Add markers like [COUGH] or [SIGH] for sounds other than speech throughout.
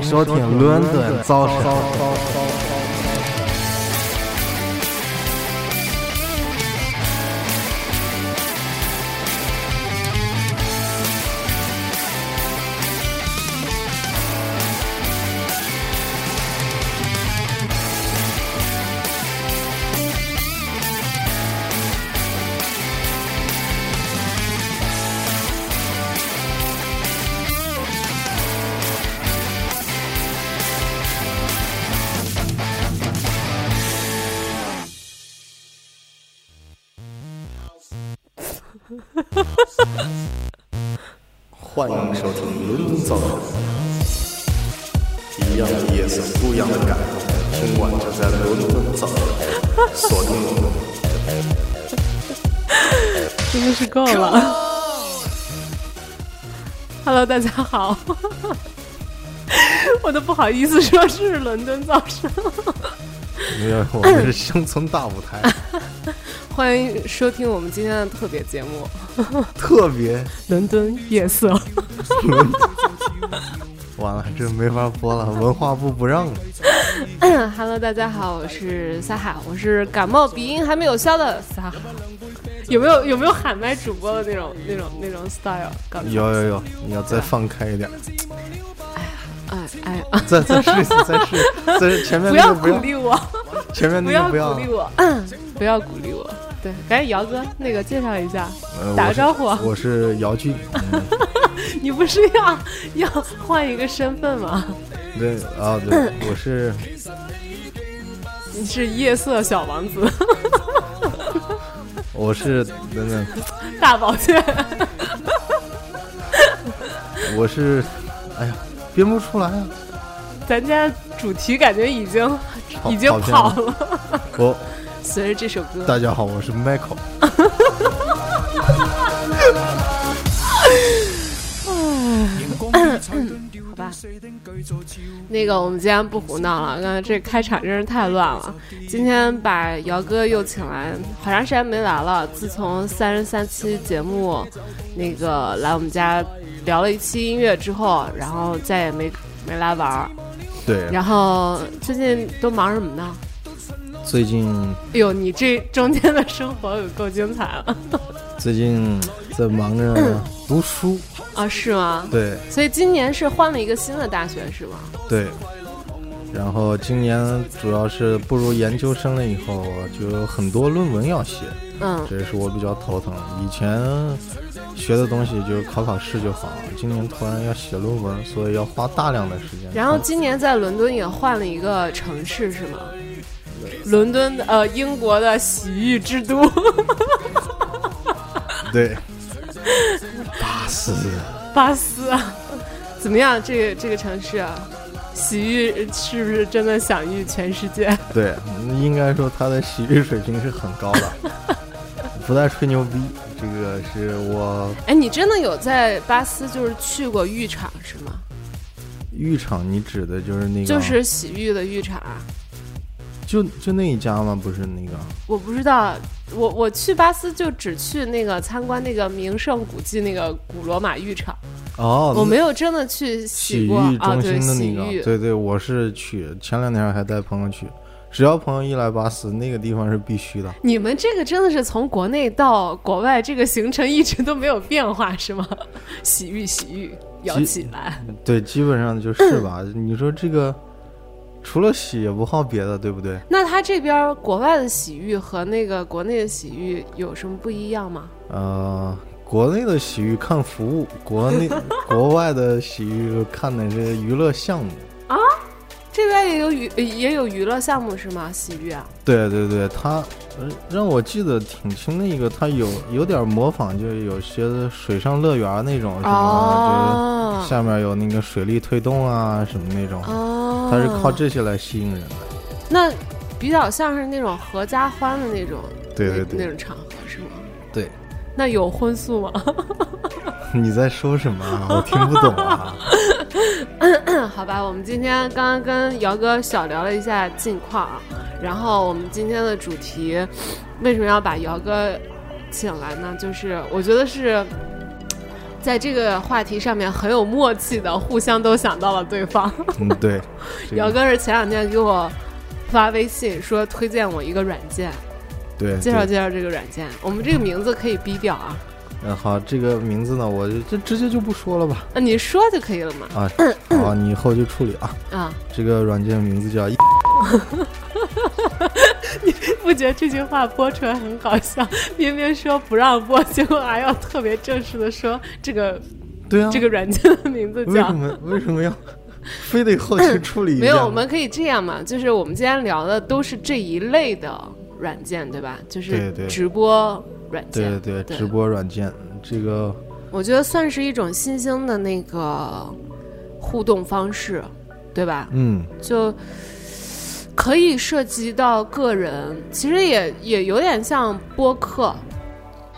迎收听伦敦早晨。大家好，[LAUGHS] 我都不好意思说是伦敦早晨。因为我们是乡村大舞台，[LAUGHS] 欢迎收听我们今天的特别节目 [LAUGHS] 特别《伦敦夜色》。完了，这没法播了，文化部不让了。Hello，大家好，我是撒哈，我是感冒鼻音还没有消的撒哈。有没有有没有喊麦主播的那种那种那种 style？有有有，你要再放开一点，哎哎啊！再再试一次，再试，再前面不要不要，励我，前面不那个不要要鼓励。我，嗯，不要鼓励我。对，赶紧姚哥那个介绍一下，呃打个招呼我是姚俊，嗯 [LAUGHS] 你不是要要换一个身份吗？对啊，对，我是你是夜色小王子，我是等等，大宝剑。我是，哎呀，编不出来啊。咱家主题感觉已经已经跑了，我 [LAUGHS] 随着这首歌。大家好，我是 Michael。那个我们今天不胡闹了，刚才这开场真是太乱了。今天把姚哥又请来，好长时间没来了。自从三十三期节目那个来我们家聊了一期音乐之后，然后再也没没来玩儿。对，然后最近都忙什么呢？最近哎呦，你这中间的生活可够精彩了最近在忙着读书，啊？是吗？对所以今年是换了一个新的大学是吗？对。然后今年主要是步入研究生了以后，就有很多论文要写，嗯，这也是我比较头疼。以前学的东西就是考考试就好，今年突然要写论文，所以要花大量的时间。然后今年在伦敦也换了一个城市是吗？伦敦呃，英国的洗浴之都。[LAUGHS] 对，巴斯巴斯啊，[LAUGHS] 怎么样？这个这个城市啊，洗浴是不是真的享誉全世界？[LAUGHS] 对，应该说它的洗浴水平是很高的，不带吹牛逼。这个是我哎，你真的有在巴斯就是去过浴场是吗？浴场，你指的就是那个，就是洗浴的浴场啊？就就那一家吗？不是那个，我不知道，我我去巴斯就只去那个参观那个名胜古迹那个古罗马浴场，哦，我没有真的去洗过浴啊，中对，心的那个，洗浴。对对，我是去，前两天还带朋友去。只要朋友一来巴斯，那个地方是必须的。你们这个真的是从国内到国外，这个行程一直都没有变化是吗？[LAUGHS] 洗浴洗浴摇起来，对，基本上就是吧。你说这个，除了洗也不好别的，对不对？那他这边国外的洗浴和那个国内的洗浴有什么不一样吗？呃，国内的洗浴看服务，国内 [LAUGHS] 国外的洗浴看的是娱乐项目啊。这边也有娱也有娱乐项目是吗？洗浴啊？对对对，它呃让我记得挺清的一个，它有有点模仿，就有些水上乐园那种什么，哦就是下面有那个水力推动啊什么那种，哦，它是靠这些来吸引人的。那比较像是那种合家欢的那种，对对对那种场合是吗？对，那有荤素吗？[LAUGHS] 你在说什么啊？我听不懂啊。[LAUGHS] 好吧，我们今天刚刚跟姚哥小聊了一下近况啊，然后我们今天的主题为什么要把姚哥请来呢？就是我觉得是在这个话题上面很有默契的，互相都想到了对方。嗯，对。这个 [LAUGHS] 姚哥是前两天给我发微信说推荐我一个软件，对对介绍介绍这个软件。我们这个名字可以逼掉啊，嗯，好，这个名字呢，我就这直接就不说了吧。啊，你说就可以了嘛。啊，好，你以后就处理啊。啊，这个软件名字叫一，[LAUGHS] [LAUGHS] 不觉得这句话播出来很搞笑？[LAUGHS] 明明说不让播，结果还要特别正式的说这个对啊，这个软件的名字叫为什。么为什么要 [LAUGHS] 非得后期处理一下呢？没有，我们可以这样嘛，就是我们今天聊的都是这一类的软件，对吧？就是直播软件对件。对对直播软件这个我觉得算是一种新兴的那个互动方式，对吧？嗯就可以涉及到个人，其实也也有点像播客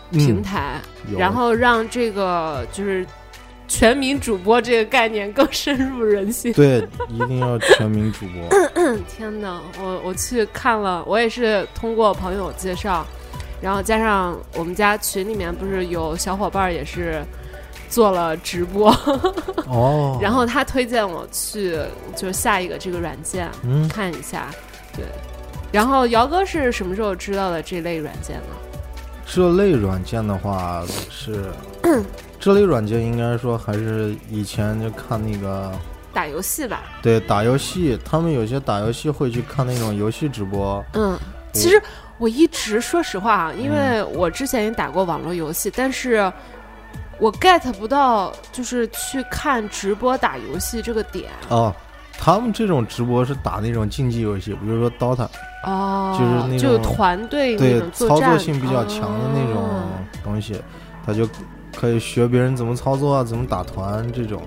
平嗯，台，有然后让这个就是全民主播这个概念更深入人心。对，一定要全民主播。[LAUGHS] 天哪，我我去看了，我也是通过朋友介绍，然后加上我们家群里面不是有小伙伴也是做了直播，[LAUGHS] 哦，然后他推荐我去就是下一个这个软件嗯，看一下，对。然后姚哥是什么时候知道的这类软件呢？这类软件的话是，[CLEARS THROAT] 这类软件应该说还是以前就看那个打游戏吧，对打游戏，他们有些打游戏会去看那种游戏直播。嗯，其实我一直说实话啊，因为我之前也打过网络游戏，但是我 get 不到就是去看直播打游戏这个点哦，他们这种直播是打那种竞技游戏，比如说 DOTA，哦，就是那就种团队那对操作性比较强的那种哦东西，他就可以学别人怎么操作啊，怎么打团这种。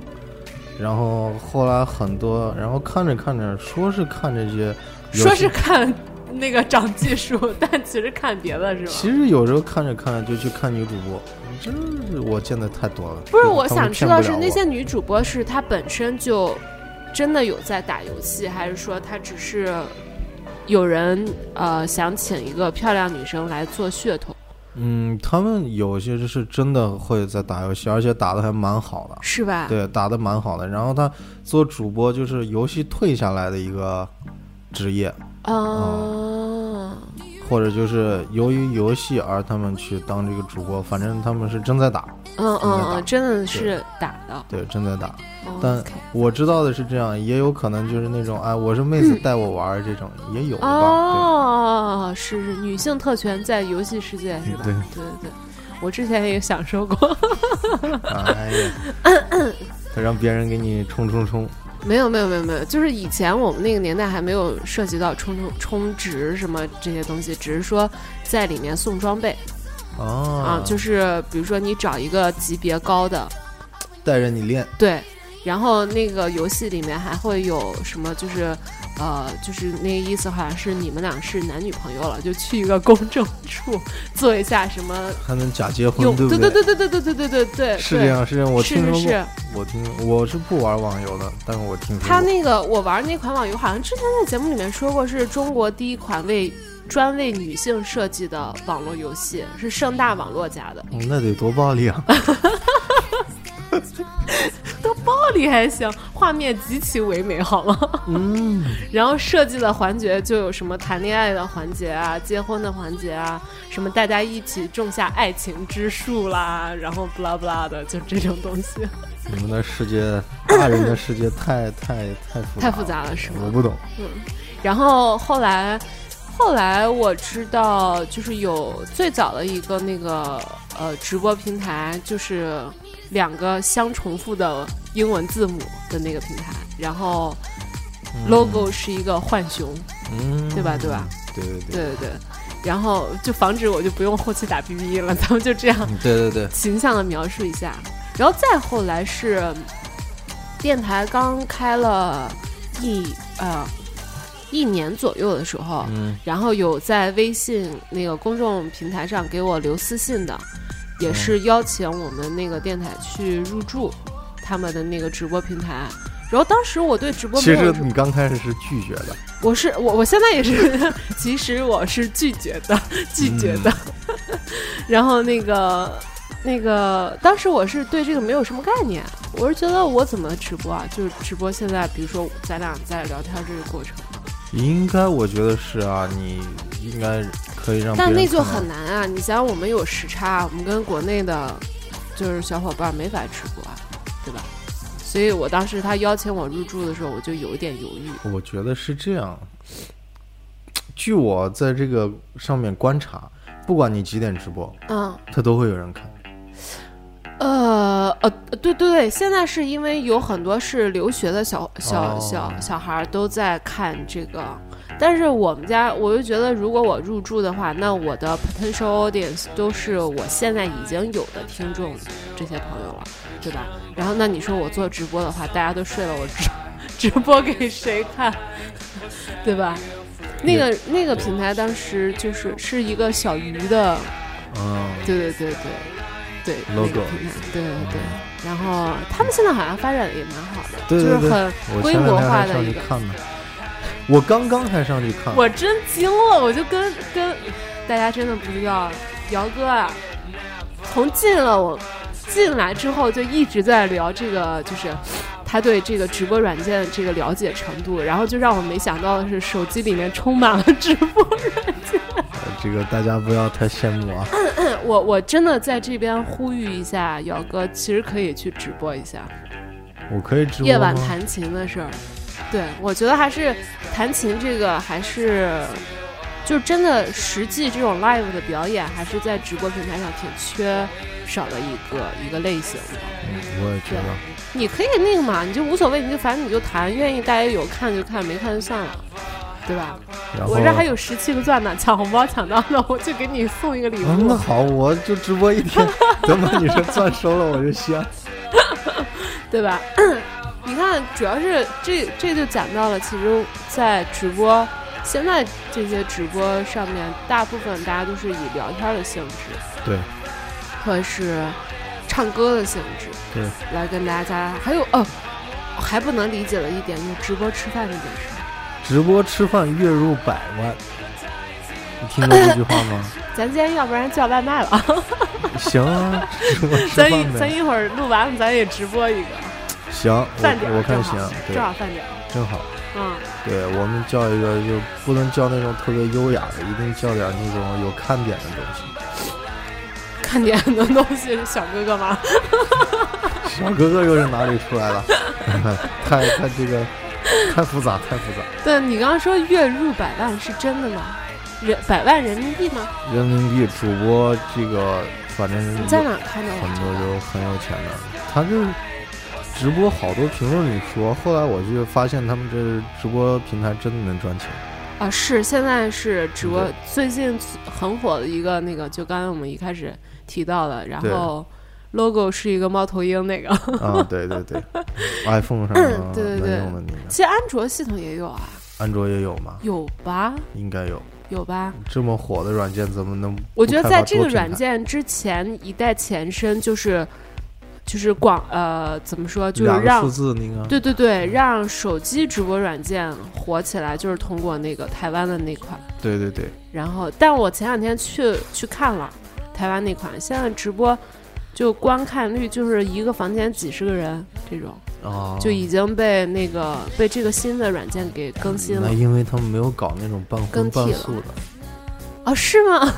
然后后来很多，然后看着看着，说是看这些，说是看那个长技术，[LAUGHS] 但其实看别的是吧？其实有时候看着看着就去看女主播，这是我见的太多了。不是，我想知道是那些女主播是她本身就真的有在打游戏，还是说她只是有人呃想请一个漂亮女生来做噱头，嗯，他们有些是真的会在打游戏，而且打的还蛮好的。是吧？对，打的蛮好的。然后他做主播就是游戏退下来的一个职业，哦，或者就是由于游戏而他们去当这个主播，反正他们是正在打，嗯嗯真的打。嗯，真的是打的。对，正在打。哦但我知道的是这样，也有可能就是那种哎，我是妹子带我玩儿这种也有吧。哦，是是，女性特权在游戏世界是吧？对。对对。对，我之前也享受过。对，哎呀，[LAUGHS] 他让别人给你冲冲冲，没有没有没有没有，就是以前我们那个年代还没有涉及到充充充值什么这些东西，只是说在里面送装备哦。啊，就是比如说你找一个级别高的，带着你练，对，然后那个游戏里面还会有什么，就是呃，就是那个意思，好像是你们俩是男女朋友了，就去一个公证处做一下什么 [LAUGHS] 还能假结婚，对不对对对对对对对对对，是这样，是这样，我听说过，是是，我听我是不玩网游的，但是我听说过。他那个我玩那款网游，好像之前在节目里面说过，是中国第一款为专为女性设计的网络游戏，是盛大网络家的。哦那得多暴力啊！[LAUGHS] 暴力还行，画面极其唯美，好吗？[LAUGHS] 嗯，然后设计的环节就有什么谈恋爱的环节啊，结婚的环节啊，什么大家一起种下爱情之树啦，然后不拉不拉的，就这种东西，你们的世界，大人的世界太太太复杂，太复，杂了，是吗？我不懂。嗯然后后来，后来我知道，就是有最早的一个那个呃直播平台，就是两个相重复的英文字母的那个平台，然后，logo 是一个浣熊，嗯，对吧？对吧？对对对对对对。然后就防止我就不用后期打 B B 了，咱们就这样嗯对对对，形象的描述一下。然后再后来是电台刚开了一呃一年左右的时候，嗯然后有在微信那个公众平台上给我留私信的，也是邀请我们那个电台去入驻他们的那个直播平台。然后当时我对直播其实你刚开始是拒绝的，我是我我现在也是，其实我是拒绝的，拒绝的。[LAUGHS] 然后那个那个，当时我是对这个没有什么概念，我是觉得我怎么直播啊？就是直播现在，比如说咱俩在聊天这个过程，应该我觉得是啊，你应该可以让。但那就很难啊！你想，我们有时差，我们跟国内的，就是小伙伴没法直播啊，对吧？所以我当时他邀请我入住的时候，我就有一点犹豫。我觉得是这样。据我在这个上面观察，不管你几点直播，嗯，他都会有人看。呃呃，对对对，现在是因为有很多是留学的小小哦小小孩儿都在看这个，但是我们家我就觉得，如果我入驻的话，那我的 potential audience 都是我现在已经有的听众这些朋友了，对吧？然后那你说我做直播的话，大家都睡了，我直 [LAUGHS] 直播给谁看，[LAUGHS] 对吧？那个那个平台当时就是是一个小鱼的嗯，对对对对对 Logo 那个平台，对对对。然后他们现在好像发展的也蛮好的，就是很规模化的一个。我刚刚才上去看，我真惊了，我就跟跟大家真的不知道，姚哥啊，从进了我进来之后就一直在聊这个，就是他对这个直播软件这个了解程度，然后就让我没想到的是，手机里面充满了直播软件。呃这个大家不要太羡慕啊。我我真的在这边呼吁一下，姚哥，其实可以去直播一下。我可以直播？夜晚弹琴的事儿，对我觉得还是弹琴这个还是，就真的实际这种 live 的表演，还是在直播平台上挺缺少的一个一个类型的。嗯，我也觉得。你可以那个嘛，你就无所谓，你就反正你就弹，愿意大家有看就看，没看就算了，对吧？我这还有十七个钻呢，抢红包抢到了，我就给你送一个礼物，那物。好，我就直播一天，[LAUGHS] 等把你这钻收了我就香。[LAUGHS] 对吧？你看，主要是这这就讲到了，其实，在直播现在这些直播上面，大部分大家都是以聊天的性质，对或者是唱歌的性质对，来跟大家。还有哦，还不能理解的一点就是直播吃饭这件事。直播吃饭月入百万，你听过这句话吗？[LAUGHS] 咱今天要不然叫外卖了，[LAUGHS] 行啊，咱。咱一会儿录完了，咱也直播一个行，饭点我我看行，对正，好饭点儿。正好。嗯，对我们叫一个就不能叫那种特别优雅的，一定叫点那种有看点的东西。[LAUGHS] 看点的东西是小哥哥吗？[LAUGHS] 小哥哥又是哪里出来了？[LAUGHS] 太太这个太复杂，太复杂。对你刚刚说月入百万是真的吗？人百万人民币吗？人民币主播这个，反正你在哪看到很多的？就很有钱的，他就是直播好多评论里说，后来我就发现他们这直播平台真的能赚钱。啊，是现在是直播最近很火的一个那个，就刚才我们一开始提到的，然后 logo 是一个猫头鹰那个。啊，对对对，[LAUGHS] iPhone 上嗯对对对其实安卓系统也有啊，安卓也有吗？有吧？应该有。有吧？这么火的软件怎么能？我觉得在这个软件之前一代前身就是就是广呃怎么说，就是让数字那个，对对对，让手机直播软件火起来，就是通过那个台湾的那款。对对对，然后，但我前两天去去看了台湾那款，现在直播就观看率就是一个房间几十个人这种，哦，就已经被那个被这个新的软件给更新了那。因为他们没有搞那种半荤半素的，哦，是吗？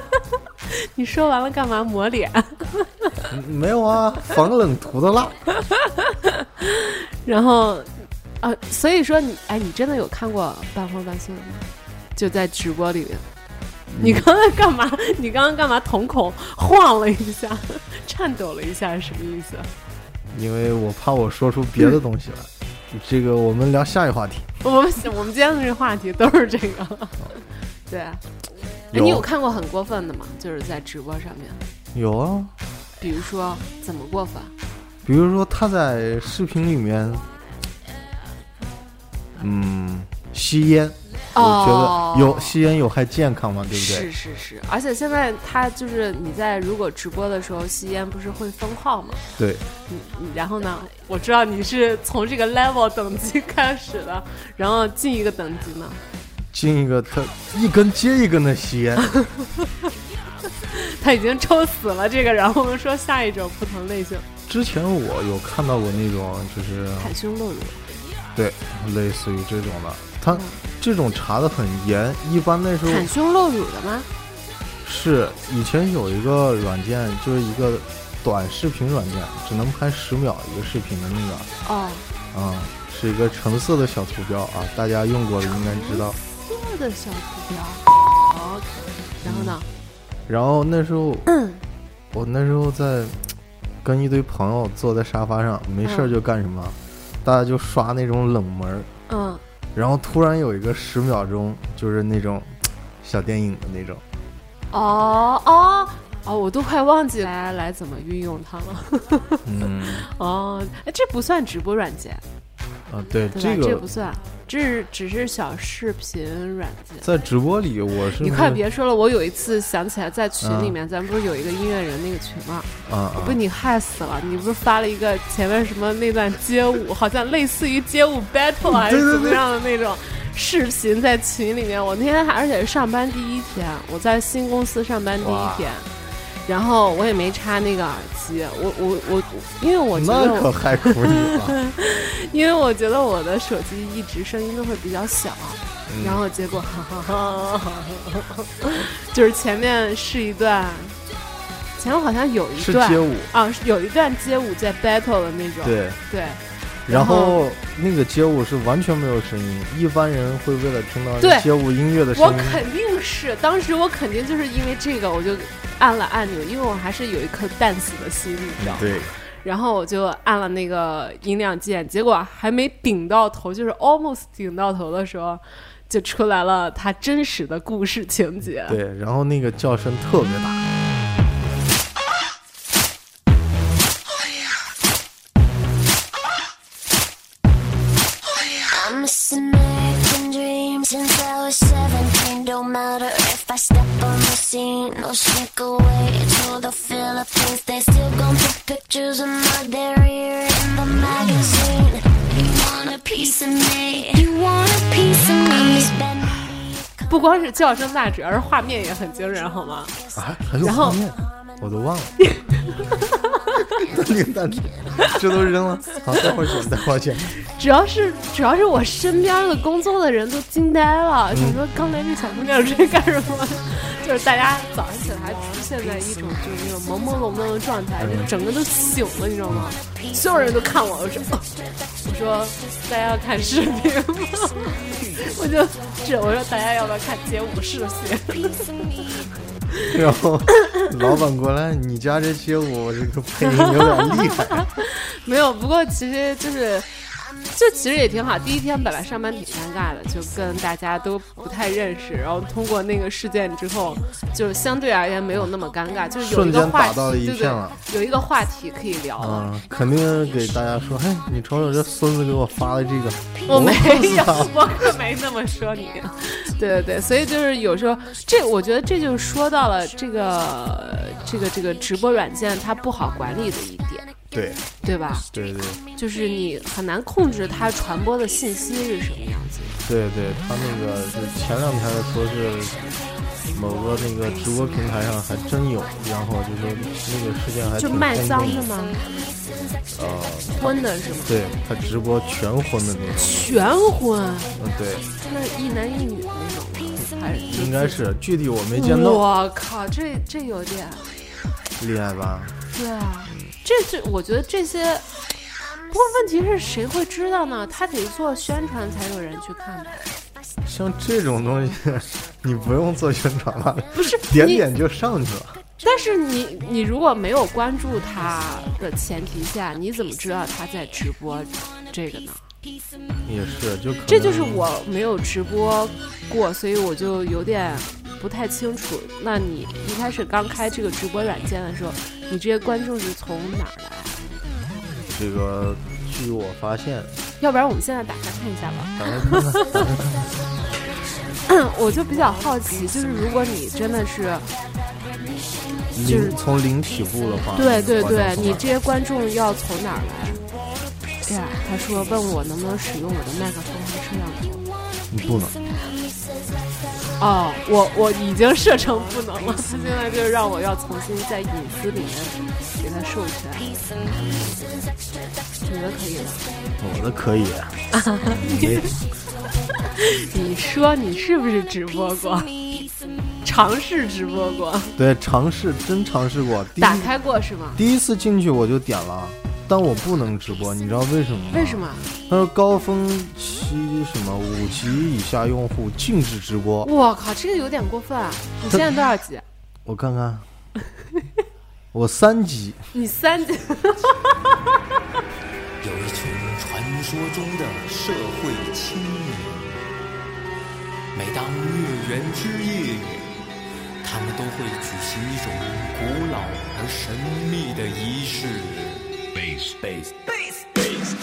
[LAUGHS] 你说完了干嘛抹脸？嗯没有啊，防冷涂的蜡。[LAUGHS] 然后啊，所以说你哎，你真的有看过半荤半素的吗？就在直播里面。你刚才干嘛？你刚刚干嘛？瞳孔晃了一下，颤抖了一下，是什么意思？因为我怕我说出别的东西来。[LAUGHS] 这个我们聊下一话题。我们我们今天的这个话题都是这个，对。你有看过很过分的吗？就是在直播上面，有啊，比如说怎么过分？比如说他在视频里面，嗯，吸烟，我觉哦得有吸烟有害健康嘛，对不对？是是是，而且现在他就是你在如果直播的时候吸烟，不是会封号吗？对，嗯，嗯然后呢，我知道你是从这个 level 等级开始的，然后进一个等级呢，进一个他一根接一根的吸烟，[LAUGHS] 他已经抽死了这个，然后我们说下一种不同类型，之前我有看到过那种，就是袒胸露乳，对，类似于这种的，他嗯。这种查的很严，一般那时候袒胸露乳的吗？是以前有一个软件，就是一个短视频软件，只能拍十秒一个视频的那个，哦，啊、是一个橙色的小图标啊，大家用过的应该知道。这的小图标，OK，然后呢？然后那时候，我那时候在跟一堆朋友坐在沙发上，没事儿就干什么，大家就刷那种冷门，嗯，然后突然有一个十秒钟，就是那种小电影的那种，哦哦哦，我都快忘记来来怎么运用它了。[LAUGHS] 嗯，哦，哎，这不算直播软件，啊，对？这个这不算，这是只是小视频软件。在直播里我是你快别说了，我有一次想起来，在群里面，咱不是有一个音乐人那个群吗？啊啊被你害死了！你不是发了一个前面什么那段街舞，好像类似于街舞 [LAUGHS] battle 还是怎么样的那种视频在群里面。我那天还而且是上班第一天，我在新公司上班第一天，然后我也没插那个耳机，我我我，因为我觉得我，可害苦你了。因为我觉得我的手机一直声音都会比较小。嗯然后结果，哈哈哈哈哈，就是前面是一段，前面好像有一段是街舞，啊，有一段街舞在 battle 的那种，对，对然然后后那个街舞是完全没有声音，一般人会为了听到街舞音乐的声音我，肯定是当时我肯定就是因为这个，我就按了按钮，因为我还是有一颗 dance 的心，你知道吗？对，然后我就按了那个音量键，结果还没顶到头，就是 almost 顶到头的时候，就出来了它真实的故事情节。对，然后那个叫声特别大，matter if I step on the scene or sneak away to the Philippines. They still gon' put pictures of my derriere in the magazine. You want a piece of me? You want a piece of me? Spend 不光是叫声大，主要是画面也很惊人，好吗？啊，还有然后画面，我都忘了。[LAUGHS] 这都扔了。好，待会儿剪，待会儿剪。主要是主要是我身边的工作的人都惊呆了，想说刚才这小姑娘这干什么？就是大家早上起来还出现在一种就是那种朦朦胧胧的状态，就整个都醒了，你知道吗？所有人都看我，我说，哦我说大家要看视频吗？[LAUGHS] 我就这我说大家要不要看街舞视频？[LAUGHS] [LAUGHS] 然后 [LAUGHS] 老板过来，你家这街舞这个配音有点厉害。[LAUGHS] 没有，不过其实就是，就其实也挺好。第一天本来上班挺尴尬的，就跟大家都不太认识，然后通过那个事件之后，就相对而言没有那么尴尬，就是有一瞬间个话题，打到了一对片了对，有一个话题可以聊了。嗯，肯定给大家说，嘿，你瞅瞅这孙子给我发的这个，我没有，我可没那么说你。对对对，所以就是有时候这，我觉得这就说到了这个这个这个直播软件它不好管理的一点，对对吧？对对就是你很难控制它传播的信息是什么样子。对对，他那个就前两天说是某个那个直播平台上还真有，然后就说那个事件还挺就卖脏的吗？呃，荤的是吗？对他直播全婚的那种，全荤，嗯，对，那是一男一女的那种吗？还是应该是，具体我没见到，我靠，这这有点，厉害吧？对啊，这这，我觉得这些。不过问题是谁会知道呢？他得做宣传才有人去看吧？像这种东西，你不用做宣传了？不是点点就上去了。但是你你如果没有关注他的前提下，你怎么知道他在直播这个呢？也是，就这就是我没有直播过，所以我就有点不太清楚。那你一开始刚开这个直播软件的时候，你这些观众是从哪儿来？这个，据我发现，要不然我们现在打开看一下吧。[LAUGHS] 我就比较好奇，就是如果你真的是，就是从零起步的话，对对对，你这些观众要从哪儿来？哎呀，他说问我能不能使用我的麦克风和摄像头。你不能，哦，我我已经设成不能了，他 [LAUGHS] 现在就让我要重新在隐私里面给他授权。你的可以吗？我的可以，[LAUGHS] 没你说你是不是直播过？尝试直播过？对尝试真尝试过，打开过是吗？第一次进去我就点了，但我不能直播，你知道为什么吗？为什？么？他说高峰期什么五级以下用户禁止直播，我靠，这个有点过分啊！你现在多少级？我看看，[LAUGHS] 我三级，你三级？[LAUGHS] 有一群传说中的社会青年，每当月圆之夜，他们都会举行一种古老而神秘的仪式。Base base base base。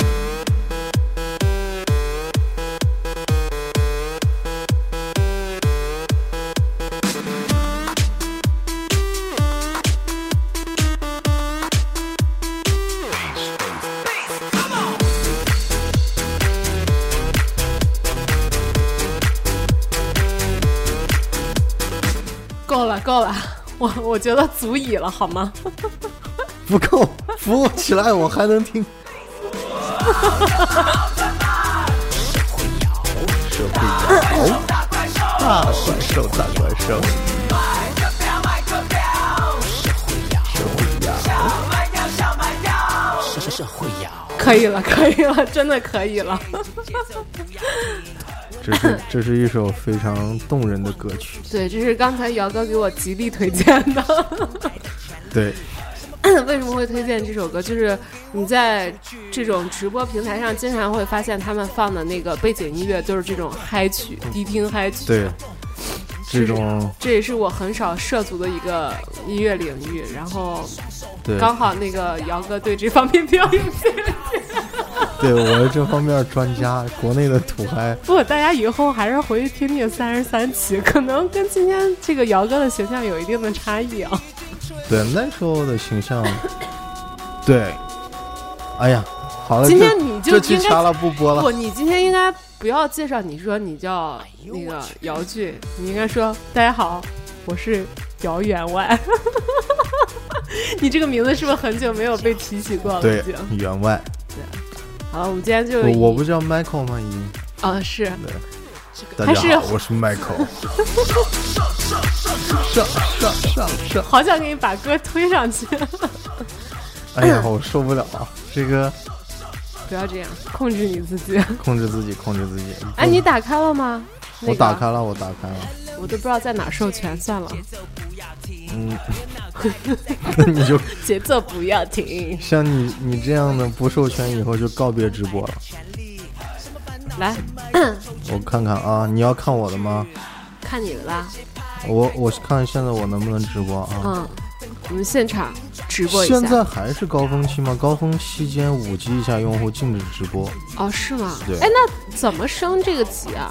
够了够了，我我觉得足以了，好吗？不够，扶我起来，我还能听。社会摇，大怪兽，大怪兽，大怪兽。社社会摇，可以了，可以了，真的可以了。这是这是一首非常动人的歌曲，对，这是刚才姚哥给我极力推荐的。对，[LAUGHS] 为什么会推荐这首歌？就是你在这种直播平台上，经常会发现他们放的那个背景音乐都是这种嗨曲、迪厅嗨曲。对，这种这也是我很少涉足的一个音乐领域。然后，刚好那个姚哥对这方面比较有兴趣。对我是这方面专家，国内的土嗨，不大家以后还是回去听听三十三期，可能跟今天这个姚哥的形象有一定的差异啊。对那时候的形象，[COUGHS] 对，哎呀，好了，今天你就应该这期掐了不播不，了，你今天应该不要介绍，你说你叫那个姚俊，你应该说大家好，我是姚员外。[LAUGHS] 你这个名字是不是很久没有被提起过了？对已经。，员外，对好了，我们今天就我我不叫 Michael 吗？已经，啊是大还是家好，我是 Michael。[LAUGHS] [LAUGHS] 上上上上！好想给你把歌推上去，[LAUGHS] 哎呀，我受不了了，这个不要这样，控制你自己。控制自己，控制自己。哎，你打开了吗？那我打开了，我打开了。我都不知道在哪授权，算了，嗯，[LAUGHS] 那 [LAUGHS] 你就节奏不要停。像你你这样的不授权，以后就告别直播了。来我看看啊，你要看我的吗？看你的啦，我我看现在我能不能直播啊？嗯，我们现场直播一下。现在还是高峰期吗？高峰期间五级以下用户禁止直播，哦，是吗？对哎，那怎么升这个级啊？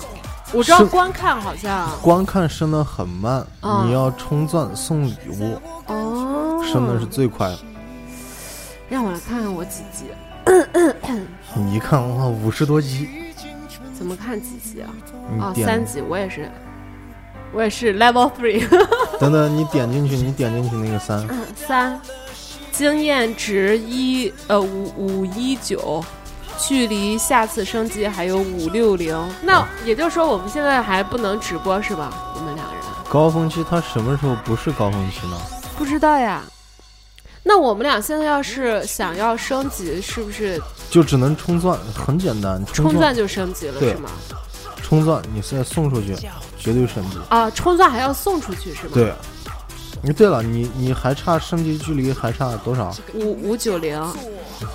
我知道观看好像观看升的很慢，嗯你要充钻送礼物，哦，升的是最快的。让我来看看我几级，你一看哇，五十多级，怎么看几级啊？哦，三级，我也是，我也是 level three [LAUGHS] 等等，你点进去，你点进去那个三，三，经验值一呃五五一九，距离下次升级还有五六零。那也就是说，我们现在还不能直播是吧？我们两个人高峰期他什么时候不是高峰期呢？不知道呀。那我们俩现在要是想要升级，是不是就只能充钻，很简单，钻充钻就升级了是吗？充钻，你现在送出去，绝对升级。啊，冲钻还要送出去是吗？，对，你对了，你你还差升级距离还差多少？五五九零，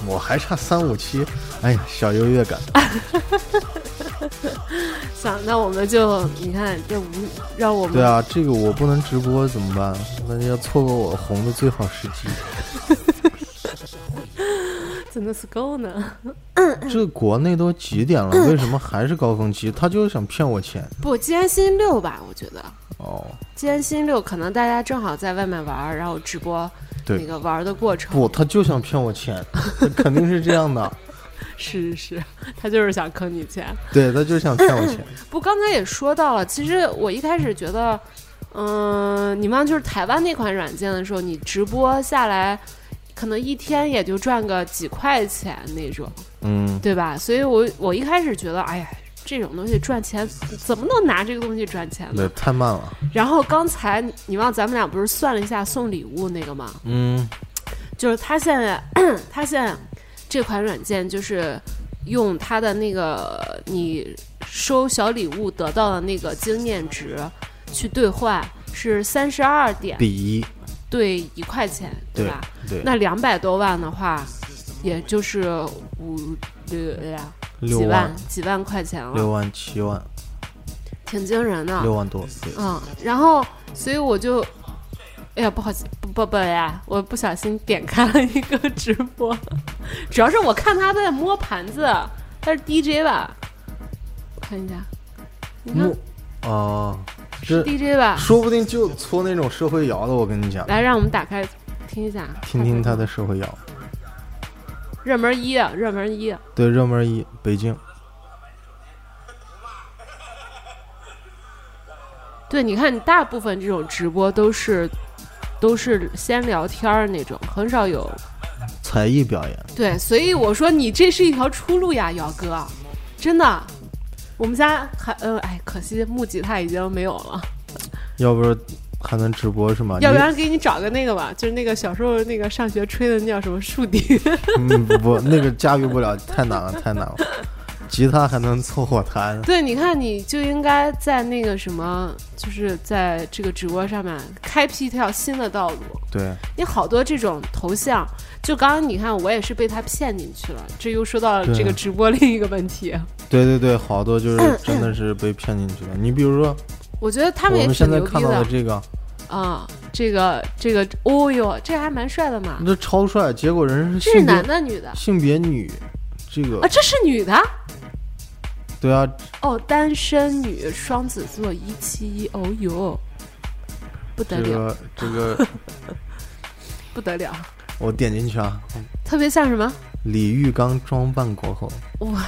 我还差三五七，哎呀，小优越感。[LAUGHS] 行，那我们就你看这无让我们对啊，这个我不能直播怎么办？那要错过我红的最好时机。[LAUGHS] 怎么是够呢？这国内都几点了，为什么还是高峰期？他就是想骗我钱。不，今天星期六吧，我觉得哦，今天星期六，可能大家正好在外面玩儿，然后直播对那个玩儿的过程。不，他就想骗我钱，肯定是这样的。[LAUGHS] 是是是，他就是想坑你钱。对，他就是想骗我钱。不，刚才也说到了，其实我一开始觉得，嗯、你忘就是台湾那款软件的时候，你直播下来，可能一天也就赚个几块钱那种，嗯，对吧？所以我我一开始觉得，哎呀。这种东西赚钱怎么能拿这个东西赚钱对呢？，太慢了。然后刚才你你忘咱们俩不是算了一下送礼物那个吗？嗯，就是他现在，[COUGHS] 他现在这款软件就是用他的那个你收小礼物得到的那个经验值去兑换，是三十二点比一，兑一块钱，对吧？对，那两百多万的话，也就是五六呀几万万、几万块钱了，六万、七万、挺惊人的。六万多，对，嗯，然后所以我就，哎呀，不好意思，不不不呀，我不小心点开了一个直播，主要是我看他在摸盘子，他是 DJ 吧？我看一下，你看木啊，这 DJ 吧？说不定就搓那种社会摇的。我跟你讲，来，让我们打开听一下，听听他的社会摇。热门一，热门一，对，热门一，北京。对，你看你大部分这种直播都是都是先聊天儿那种，很少有才艺表演，对，所以我说你这是一条出路呀，姚哥，真的。我们家还嗯，哎，可惜木吉他已经没有了，要不是还能直播是吗？要不然给你找个那个吧，就是那个小时候那个上学吹的那叫什么竖笛，[LAUGHS] 嗯不不，那个驾驭不了，太难了，太难了。吉他还能凑合弹，对，你看你就应该在那个什么，就是在这个直播上面开辟一条新的道路。对，你好多这种头像，就刚刚你看我也是被他骗进去了，这又说到了这个直播另一个问题。[LAUGHS] 对对对，好多就是真的是被骗进去了。你比如说，我觉得他们也挺牛逼现在看到的的这个，啊、这个这个，哦哟，这还蛮帅的嘛。这超帅，结果人是这是男的女的性别女，这个啊？这是女的对啊，哦，单身女，双子座，一七一，哦哟，不得了。这了，个这个，[LAUGHS] 不得了，我点进去啊，特别像什么？李玉刚装扮过后，哇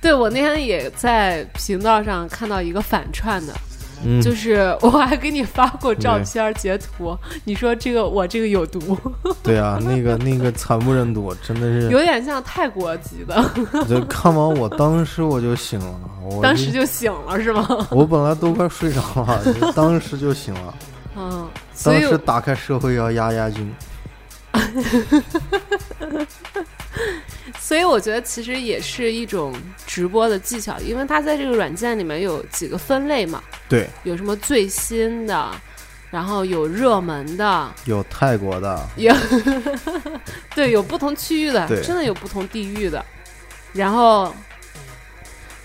对我那天也在频道上看到一个反串的，嗯，就是我还给你发过照片截图，你说这个我这个有毒，[LAUGHS] 对啊，那个那个惨不忍睹，真的是，有点像泰国籍的，这看完我当时我就醒了，我当时就醒了是吗？我本来都快睡着了，当时就醒了，嗯，当时打开社会要压压惊，[LAUGHS] [LAUGHS] 所以我觉得其实也是一种直播的技巧，因为它在这个软件里面有几个分类嘛，对，有什么最新的，然后有热门的，有泰国的，有 [LAUGHS] 对有不同区域的，真的有不同地域的，然后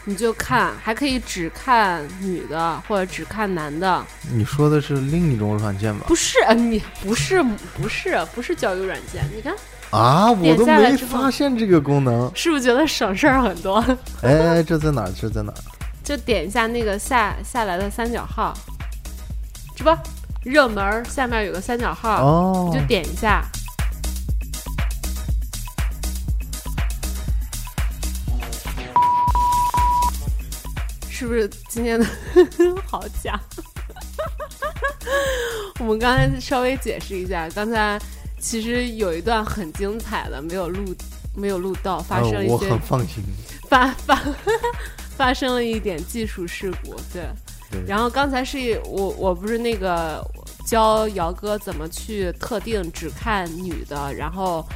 你就看，还可以只看女的或者只看男的，你说的是另一种软件吧？不是呃你不是不是不是交友软件，你看啊，我点都没发现这个功能。是不是觉得省事儿很多？[LAUGHS] 哎，这在哪儿？这在哪儿？就点一下那个下下来的三角号，这不热门下面有个三角号，哦你就点一下。是不是今天的 [LAUGHS] 好假？[LAUGHS] 我们刚才稍微解释一下，刚才其实有一段很精彩的没有录，没有录到，发生了呃我一些很放心。发发 [LAUGHS] 发生了一点技术事故，对。对然后刚才是我我不是那个教姚哥怎么去特定只看女的，然后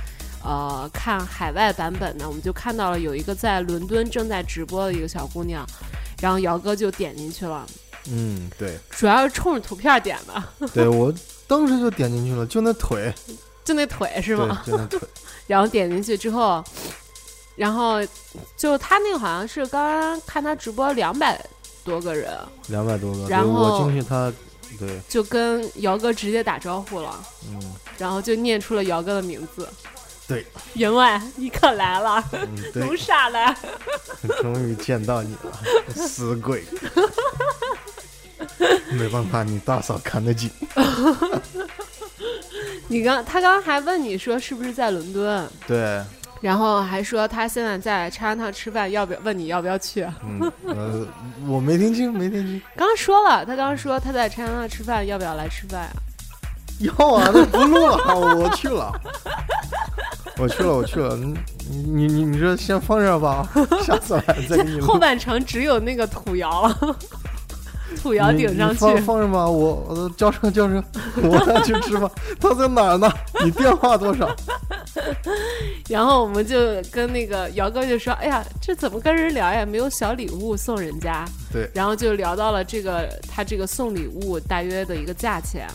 呃看海外版本的，我们就看到了有一个在伦敦正在直播的一个小姑娘，然后姚哥就点进去了，嗯，对，主要是冲着图片点的。对我当时就点进去了，就那腿，就那腿是吗？，就那腿，[LAUGHS] 然后点进去之后，然后就他那个好像是刚刚看他直播两百多个人，两百多个。然后我后进去他，对，就跟姚哥直接打招呼了，嗯然后就念出了姚哥的名字。对，员外，你可来了，嗯对弄，啥来？[LAUGHS] 终于见到你了，死鬼！[LAUGHS] 没办法，你大嫂看得紧。你刚他刚刚还问你说是不是在伦敦，对，然后还说他现在在长安堂吃饭，要不要问你要不要去？嗯呃，我没听清，没听清。刚刚说了，他刚刚说他在长安堂吃饭，要不要来吃饭啊、要啊，那不录了，[LAUGHS] 我去了，我去了，我去了。你你你你这先放这吧，下次来再给你录 [LAUGHS] 后。半程只有那个土窑了，土窑顶上去。放放着吧，我我叫车叫车，我要去吃饭。他在哪儿呢？[LAUGHS] 你电话多少？然后我们就跟那个姚哥就说：“哎呀，这怎么跟人聊呀？没有小礼物送人家。”对然后就聊到了这个他这个送礼物大约的一个价钱。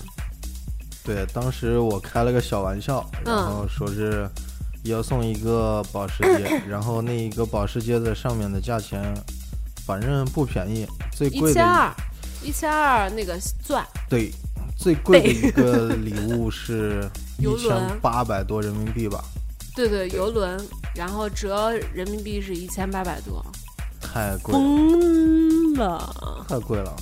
对，当时我开了个小玩笑，然嗯后说是要送一个保时捷，[COUGHS] 然后那一个保时捷的上面的价钱，反正不便宜，最贵的千二，一千二那个钻，对，最贵的一个礼物是 [LAUGHS] 游一千轮八百多人民币吧，对对，游轮，然后折人民币是一千八百多，太贵了，疯了，太贵了。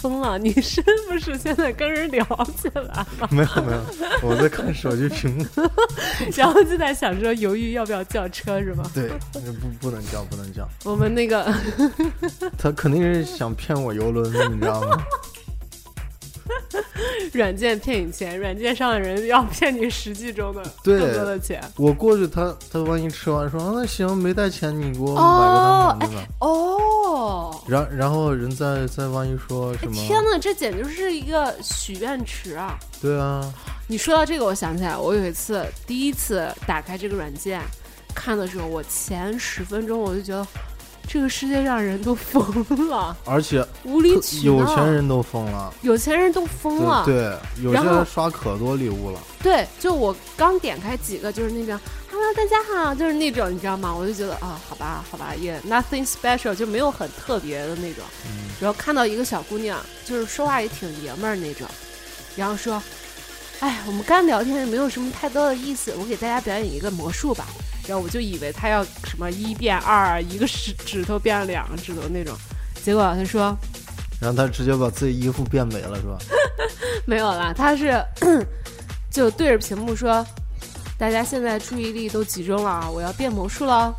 疯了！你是不是现在跟人聊起来了？[LAUGHS] 没有没有，我在看手机屏幕。[LAUGHS] 然后就在想说犹豫要不要叫车是吗？对，不不能叫，不能叫。我们那个他肯定是想骗我游轮，你知道吗？[LAUGHS] 软件骗你钱，软件上的人要骗你实际中的 [LAUGHS] 更多的钱。我过去他，他万一吃完说、啊那行没带钱，你给我买哦个汤圆吧。哦，然然后人再再万一说哎什么？天哪，这简直是一个许愿池啊！对啊，你说到这个，我想起来，我有一次第一次打开这个软件看的时候，我前十分钟我就觉得这个世界上人都疯了，[LAUGHS] 而且无理取闹，有钱人都疯了。有钱人都疯了。对对，有些人刷可多礼物了。对，就我刚点开几个，就是那种 “hello，大家好”，就是那种，你知道吗？我就觉得啊，好吧，好吧，也 nothing special，就没有很特别的那种。嗯然后看到一个小姑娘，就是说话也挺爷们儿那种，然后说：“哎，我们刚聊天也没有什么太多的意思，我给大家表演一个魔术吧。”然后我就以为他要什么一变二，一个指指头变两个指头那种，结果他说 [LAUGHS] 然后他直接把自己衣服变没了，是吧？没有啦，他是 [COUGHS] 就对着屏幕说：“大家现在注意力都集中了啊，我要变魔术了。”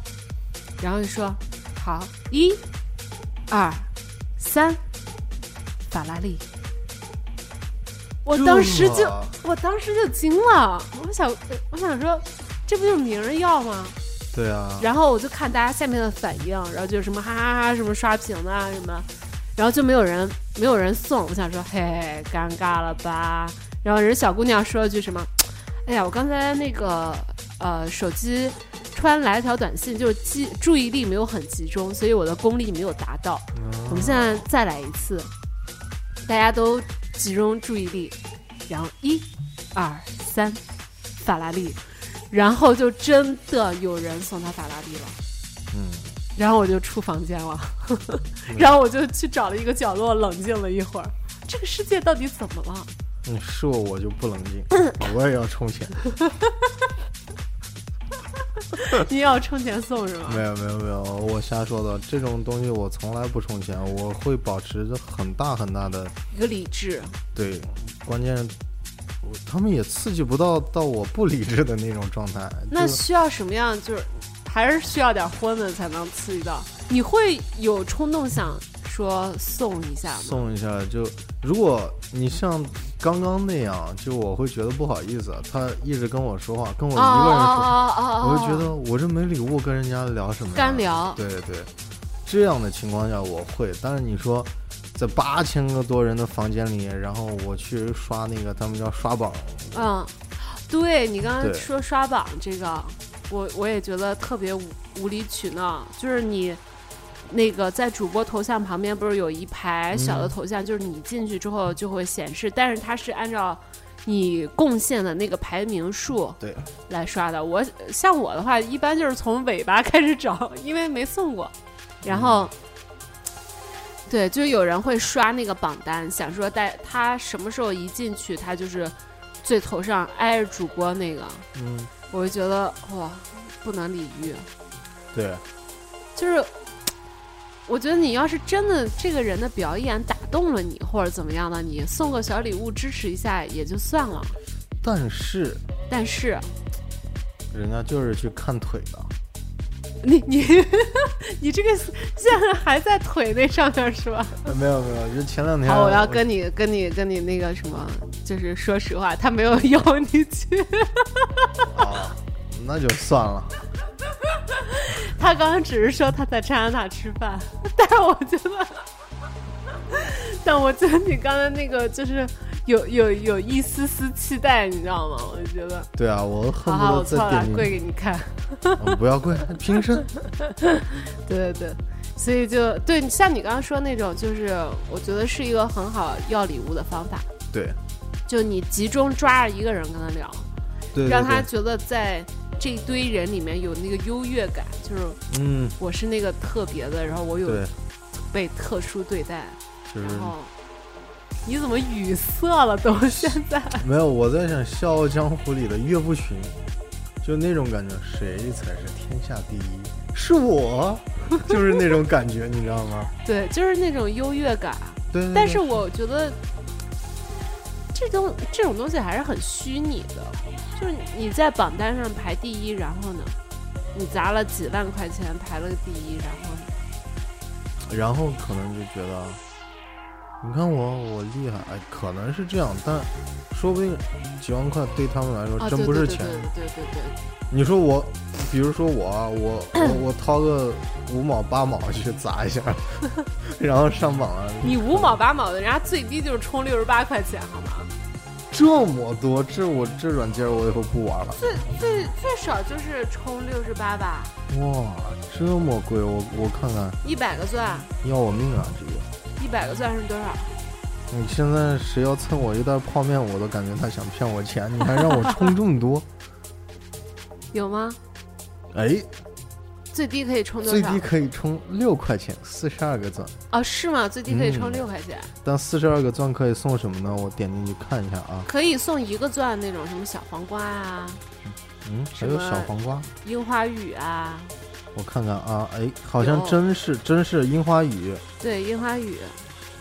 然后就说：“好，一、二、三，法拉利。”我当时就我当时就惊了，我想我想说，这不就是名人要吗？对啊，然后我就看大家下面的反应，然后就什么哈哈哈什么刷屏的啊什么，然后就没有人没有人送，我想说嘿尴尬了吧。然后人小姑娘说了句什么，哎呀我刚才那个呃手机突然来了条短信，就是记注意力没有很集中，所以我的功力没有达到。我们现在再来一次，大家都集中注意力，然后一、二、三，法拉利，然后就真的有人送他法拉利了。嗯，[LAUGHS] 然后我就出房间了，[LAUGHS] 然后我就去找了一个角落冷静了一会儿。这个世界到底怎么了？你是我我就不冷静，我也要充钱。[LAUGHS] [LAUGHS] 你要充钱送是吗？没有没有没有，我瞎说的。这种东西我从来不充钱，我会保持着很大很大的一个理智，对，关键他们也刺激不到到我不理智的那种状态。那需要什么样？就是还是需要点荤的才能刺激到。你会有冲动想说送一下吗？送一下，就如果你像刚刚那样，就我会觉得不好意思。他一直跟我说话，跟我一个啊人说！我就觉得我这没礼物，跟人家聊什么呀干聊。对对，这样的情况下我会，但是你说在八千个多人的房间里，然后我去刷那个他们叫刷榜，嗯，对你刚才说刷榜这个，我我也觉得特别无无理取闹，就是你。那个在主播头像旁边不是有一排小的嗯头像，就是你进去之后就会显示，但是它是按照你贡献的那个排名数对，来刷的。我像我的话，一般就是从尾巴开始找，因为没送过。然后，对，就有人会刷那个榜单，想说带他什么时候一进去，他就是最头上挨着主播那个，嗯，我就觉得哇，不能理喻。对，就是，我觉得你要是真的这个人的表演打动了你，或者怎么样的，你送个小礼物支持一下也就算了。但是但是人家就是去看腿的，你你 [LAUGHS] 你这个现在还在腿那上面是吧？呃没有没有，就前两天好，我要跟你跟你跟你那个什么，就是说实话，他没有邀你去，啊，[LAUGHS] 那就算了。他刚刚只是说他在加拿大吃饭，[LAUGHS] 但是我觉得，但我觉得你刚才那个就是有有有一丝丝期待，你知道吗？我就觉得，对啊，我恨好我错了，得再点跪。给你看。我不要跪，平身。[LAUGHS] 对对对，所以就对像你刚刚说那种，就是我觉得是一个很好要礼物的方法，对就你集中抓着一个人跟他聊，对对让他，觉得在这一堆人里面有那个优越感，就是嗯，我是那个特别的，然后我有，被特殊对待，就是然后你怎么语塞了都现在？[LAUGHS] 没有。我在想《笑傲江湖》里的岳不群，就那种感觉，谁才是天下第一？是我，[LAUGHS] 就是那种感觉，你知道吗？对，就是那种优越感。对。对但是我觉得这种这种东西还是很虚拟的，就是你在榜单上排第一，然后呢，你砸了几万块钱排了个第一，然后呢然后可能就觉得，你看我我厉害，哎，可能是这样，但说不定几万块对他们来说啊，真不是钱。对对对对对对，你说我，比如说我啊，我我 [COUGHS] 我掏个五毛八毛去砸一下，[LAUGHS] 然后上榜了，你五毛八毛的，人家最低就是充六十八块钱，好吗？这么多，这我这软件我以后不玩了。最最最少就是充六十八吧，哇，这么贵，我我看看，一百个钻，要我命啊！这个，一百个钻是多少？你现在谁要蹭我一袋泡面，我都感觉他想骗我钱，你还让我充这么多？有吗？哎，最低可以充多少最低？可以充六块钱，四十二个钻。哦，是吗？最低可以充嗯六块钱，但四十二个钻可以送什么呢？我点进去看一下啊。可以送一个钻那种什么小黄瓜啊、嗯，还有小黄瓜，樱花雨啊，我看看啊，哎，好像真是真是樱花雨，对，樱花雨。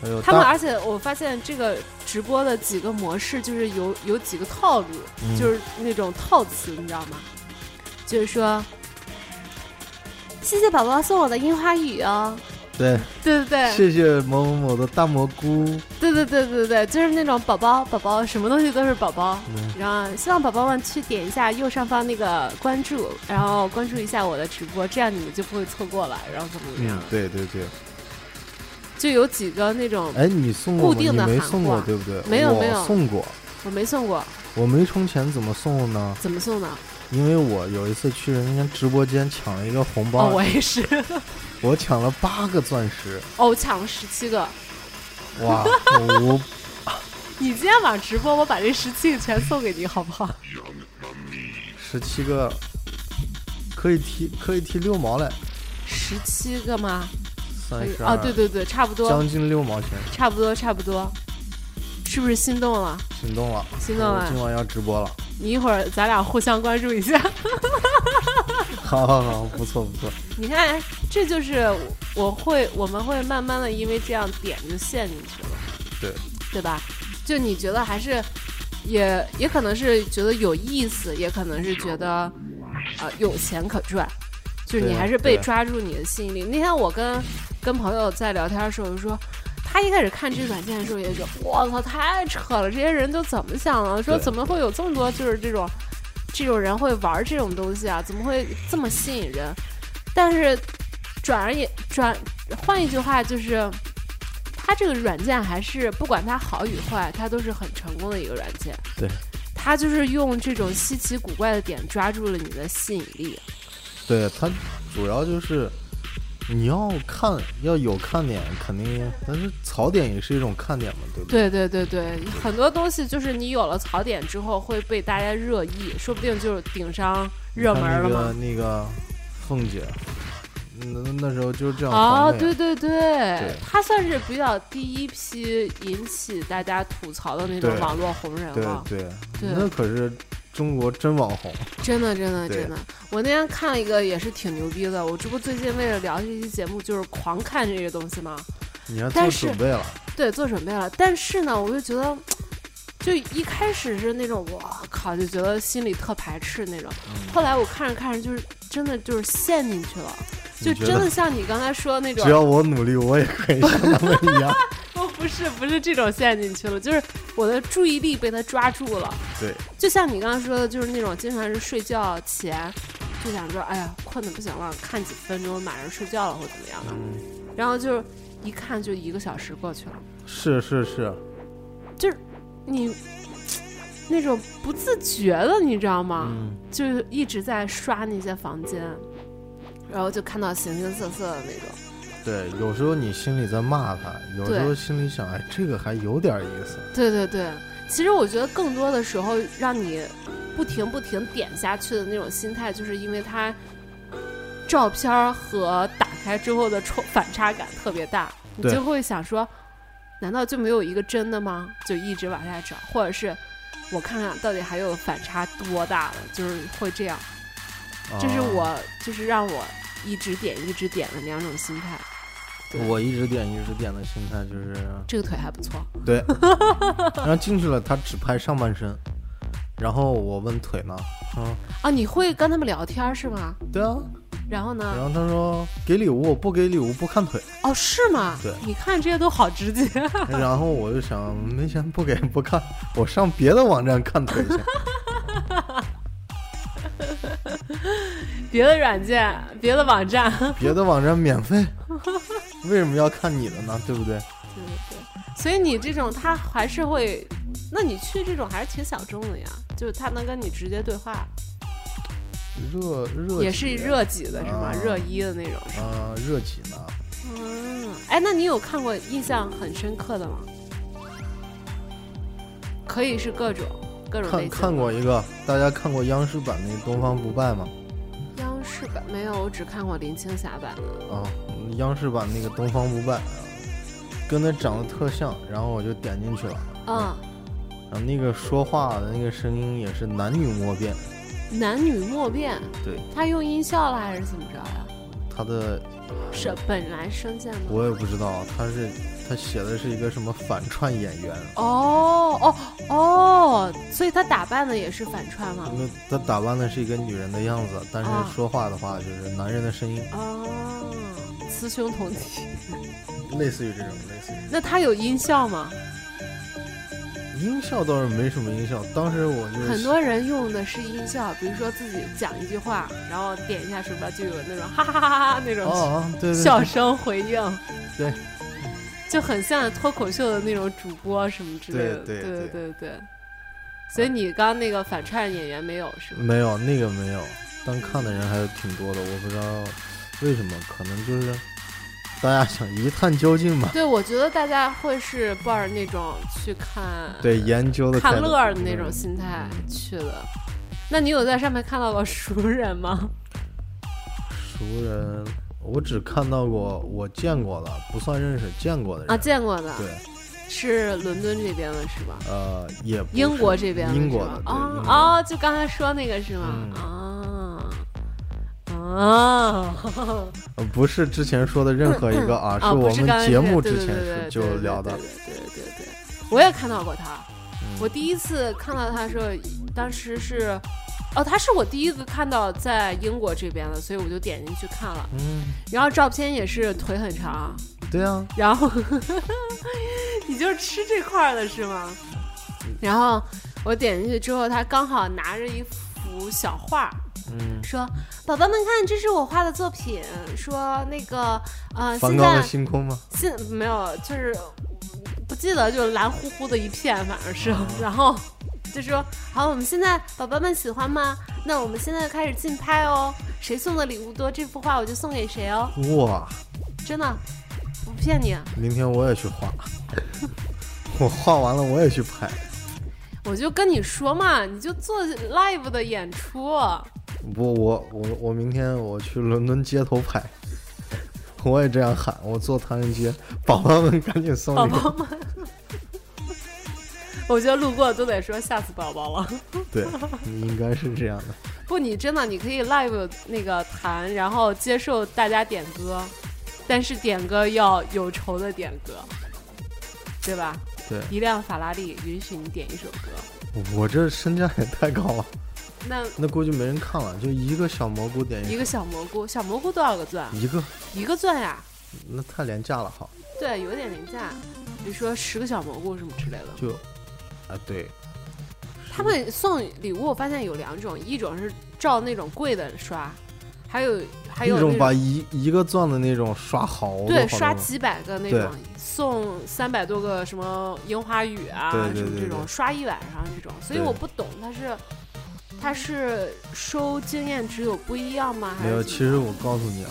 还有他们，而且我发现这个直播的几个模式，就是有有几个套路，嗯就是那种套词，你知道吗？就是说，谢谢宝宝送我的樱花雨哦。对，对对对，谢谢某某某的大蘑菇，对对对对对，就是那种宝宝宝宝，什么东西都是宝宝。嗯然后希望宝宝们去点一下右上方那个关注，然后关注一下我的直播，这样你们就不会错过了。然后怎么怎么样嗯，，对对对，就有几个那种哎，你送过吗？固定的喊你没送过对不对？没有没有我送过，我没送过，我没充钱怎么送呢？怎么送的？因为我有一次去人家直播间抢了一个红包，哦，我也是。[LAUGHS] 我抢了八个钻石，哦，我抢了十七个。哇，[LAUGHS] 我你今天晚上直播，我把这十七个全送给你，好不好？十七个可以提可以提六毛嘞，十七个吗？三十啊，对对对，差不多，将近六毛钱，差不多，差不多。是不是心动了？心动了，心动了今晚要直播了，你一会儿咱俩互相关注一下。[LAUGHS] 好好好，不错不错，你看，这就是我会，我们会慢慢的因为这样点就陷进去了，对对吧？就你觉得还是，也也可能是觉得有意思，也可能是觉得，啊、有钱可赚，就是你还是被抓住你的吸引力。那天我跟跟朋友在聊天的时候就说。他一开始看这软件的时候也说：“我操，太扯了！这些人都怎么想的？说怎么会有这么多就是这种这种人会玩这种东西啊？怎么会这么吸引人？”但是转而也转，换一句话就是，他这个软件还是不管它好与坏，它都是很成功的一个软件。对，它就是用这种稀奇古怪的点抓住了你的吸引力。对他主要就是你要看要有看点，肯定，但是槽点也是一种看点嘛，对不对对对对，很多东西就是你有了槽点之后会被大家热议，说不定就是顶上热门了嘛。那个凤姐，那那时候就是这样。哦，对对对，她算是比较第一批引起大家吐槽的那种网络红人了。对对，那可是。中国真网红，真的真的真的。我那天看了一个也是挺牛逼的。我这不最近为了聊这期节目，就是狂看这些东西吗？你要做准备了。对，做准备了。但是呢，我就觉得，就一开始是那种我靠，就觉得心里特排斥那种。后来我看着看着，就是真的就是陷进去了，就真的像你刚才说的那种。只要我努力，我也可以像他们一样。[LAUGHS] 不是不是这种陷进去了，就是我的注意力被他抓住了。对，就像你刚刚说的，就是那种经常是睡觉前就想着，哎呀，困的不行了，看几分钟马上睡觉了或怎么样的，然后就一看就一个小时过去了。是是是，就是你那种不自觉的，你知道吗？就是一直在刷那些房间，然后就看到形形色色的那种。对，有时候你心里在骂他，有时候心里想，哎，这个还有点意思。对对对，其实我觉得更多的时候，让你不停不停点下去的那种心态，就是因为他照片和打开之后的冲反差感特别大，你就会想说，难道就没有一个真的吗？就一直往下找，或者是我看看到底还有反差多大了，就是会这样。这是我，就是让我。一直点一直点的两种心态，我一直点一直点的心态就是这个腿还不错，对，[LAUGHS] 然后进去了，他只拍上半身，然后我问腿呢，嗯啊，你会跟他们聊天是吗？对啊，然后呢？然后他说给礼物，不给礼物不看腿，哦是吗？对，你看这些都好直接。[LAUGHS] 然后我就想没钱不给不看，我上别的网站看腿去。[LAUGHS] 别的软件，别的网站，别的网站免费，[LAUGHS] 为什么要看你的呢？对不对？对对对。所以你这种他还是会，那你去这种还是挺小众的呀，就是他能跟你直接对话。热热也是热几的是吗？热一的那种是啊，热几呢？嗯，哎，那你有看过印象很深刻的吗？可以是各种各种看看过一个，大家看过央视版那《东方不败》吗？央视版没有，我只看过林青霞版的。啊，央视版那个《东方不败》，跟他长得特像，然后我就点进去了。嗯，然后那个说话的那个声音也是男女莫辨。男女莫辨？对。他用音效了还是怎么着呀？他的。是本来声线吗？我也不知道，他是他写的是一个什么反串演员？哦哦哦，所以他打扮的也是反串吗？那他打扮的是一个女人的样子，但是说话的话就是男人的声音。哦，雌雄同体，类似于这种，类似于。那他有音效吗？音效倒是没什么音效，当时我就很多人用的是音效，比如说自己讲一句话，然后点一下鼠标就有那种哈哈哈哈那种笑声回应，对，就很像脱口秀的那种主播什么之类的，对对对对。所以你刚那个反串演员没有是吗？没有，那个没有，但看的人还是挺多的，我不知道为什么，可能就是。大家想一探究竟嘛？对，我觉得大家会是抱着那种去看，对研究的看乐的那种心态去的。那你有在上面看到过熟人吗？熟人，我只看到过我见过的，不算认识，见过的人啊，见过的，对，是伦敦这边的是吧？呃，也英国这边，英国的啊啊，就刚才说那个是吗？啊。啊，不是之前说的任何一个啊，是我们节目之前就聊的。对对对对，我也看到过他。我第一次看到他的时候，当时是，哦，他是我第一个看到在英国这边的，所以我就点进去看了。嗯。然后照片也是腿很长。对啊。然后，[LAUGHS] 你就吃这块的是吗？然后我点进去之后，他刚好拿着一幅小画。嗯，说宝宝们看，这是我画的作品。说那个，呃，梵高的星空吗？现没有，就是不记得，就是蓝乎乎的一片，反正是。然后就说好，我们现在宝宝们喜欢吗？那我们现在开始竞拍哦，谁送的礼物多，这幅画我就送给谁哦。哇，真的，不骗你。明天我也去画，[LAUGHS] 我画完了我也去拍。我就跟你说嘛，你就做 live 的演出。不，我我我明天我去伦敦街头拍，[LAUGHS] 我也这样喊，我做唐人街，宝宝们赶紧送礼。宝宝们，[LAUGHS] 我觉得路过都得说吓死宝宝了。[LAUGHS] 对，应该是这样的。不，你真的你可以 live 那个弹，然后接受大家点歌，但是点歌要有仇的点歌，对吧？对，一辆法拉利允许你点一首歌。我这身价也太高了。那那估计没人看了，就一个小蘑菇点一个小蘑菇，小蘑菇多少个钻？一个一个钻呀？那太廉价了哈。对，有点廉价。比如说十个小蘑菇什么之类的。就，啊对。他们送礼物，我发现有两种，一种是照那种贵的刷，还有还有一种把一一个钻的那种刷好对，刷几百个那种，送三百多个什么樱花雨啊什么这种，刷一晚上这种。所以我不懂，他是。他是收经验值有不一样吗？没有，其实我告诉你啊，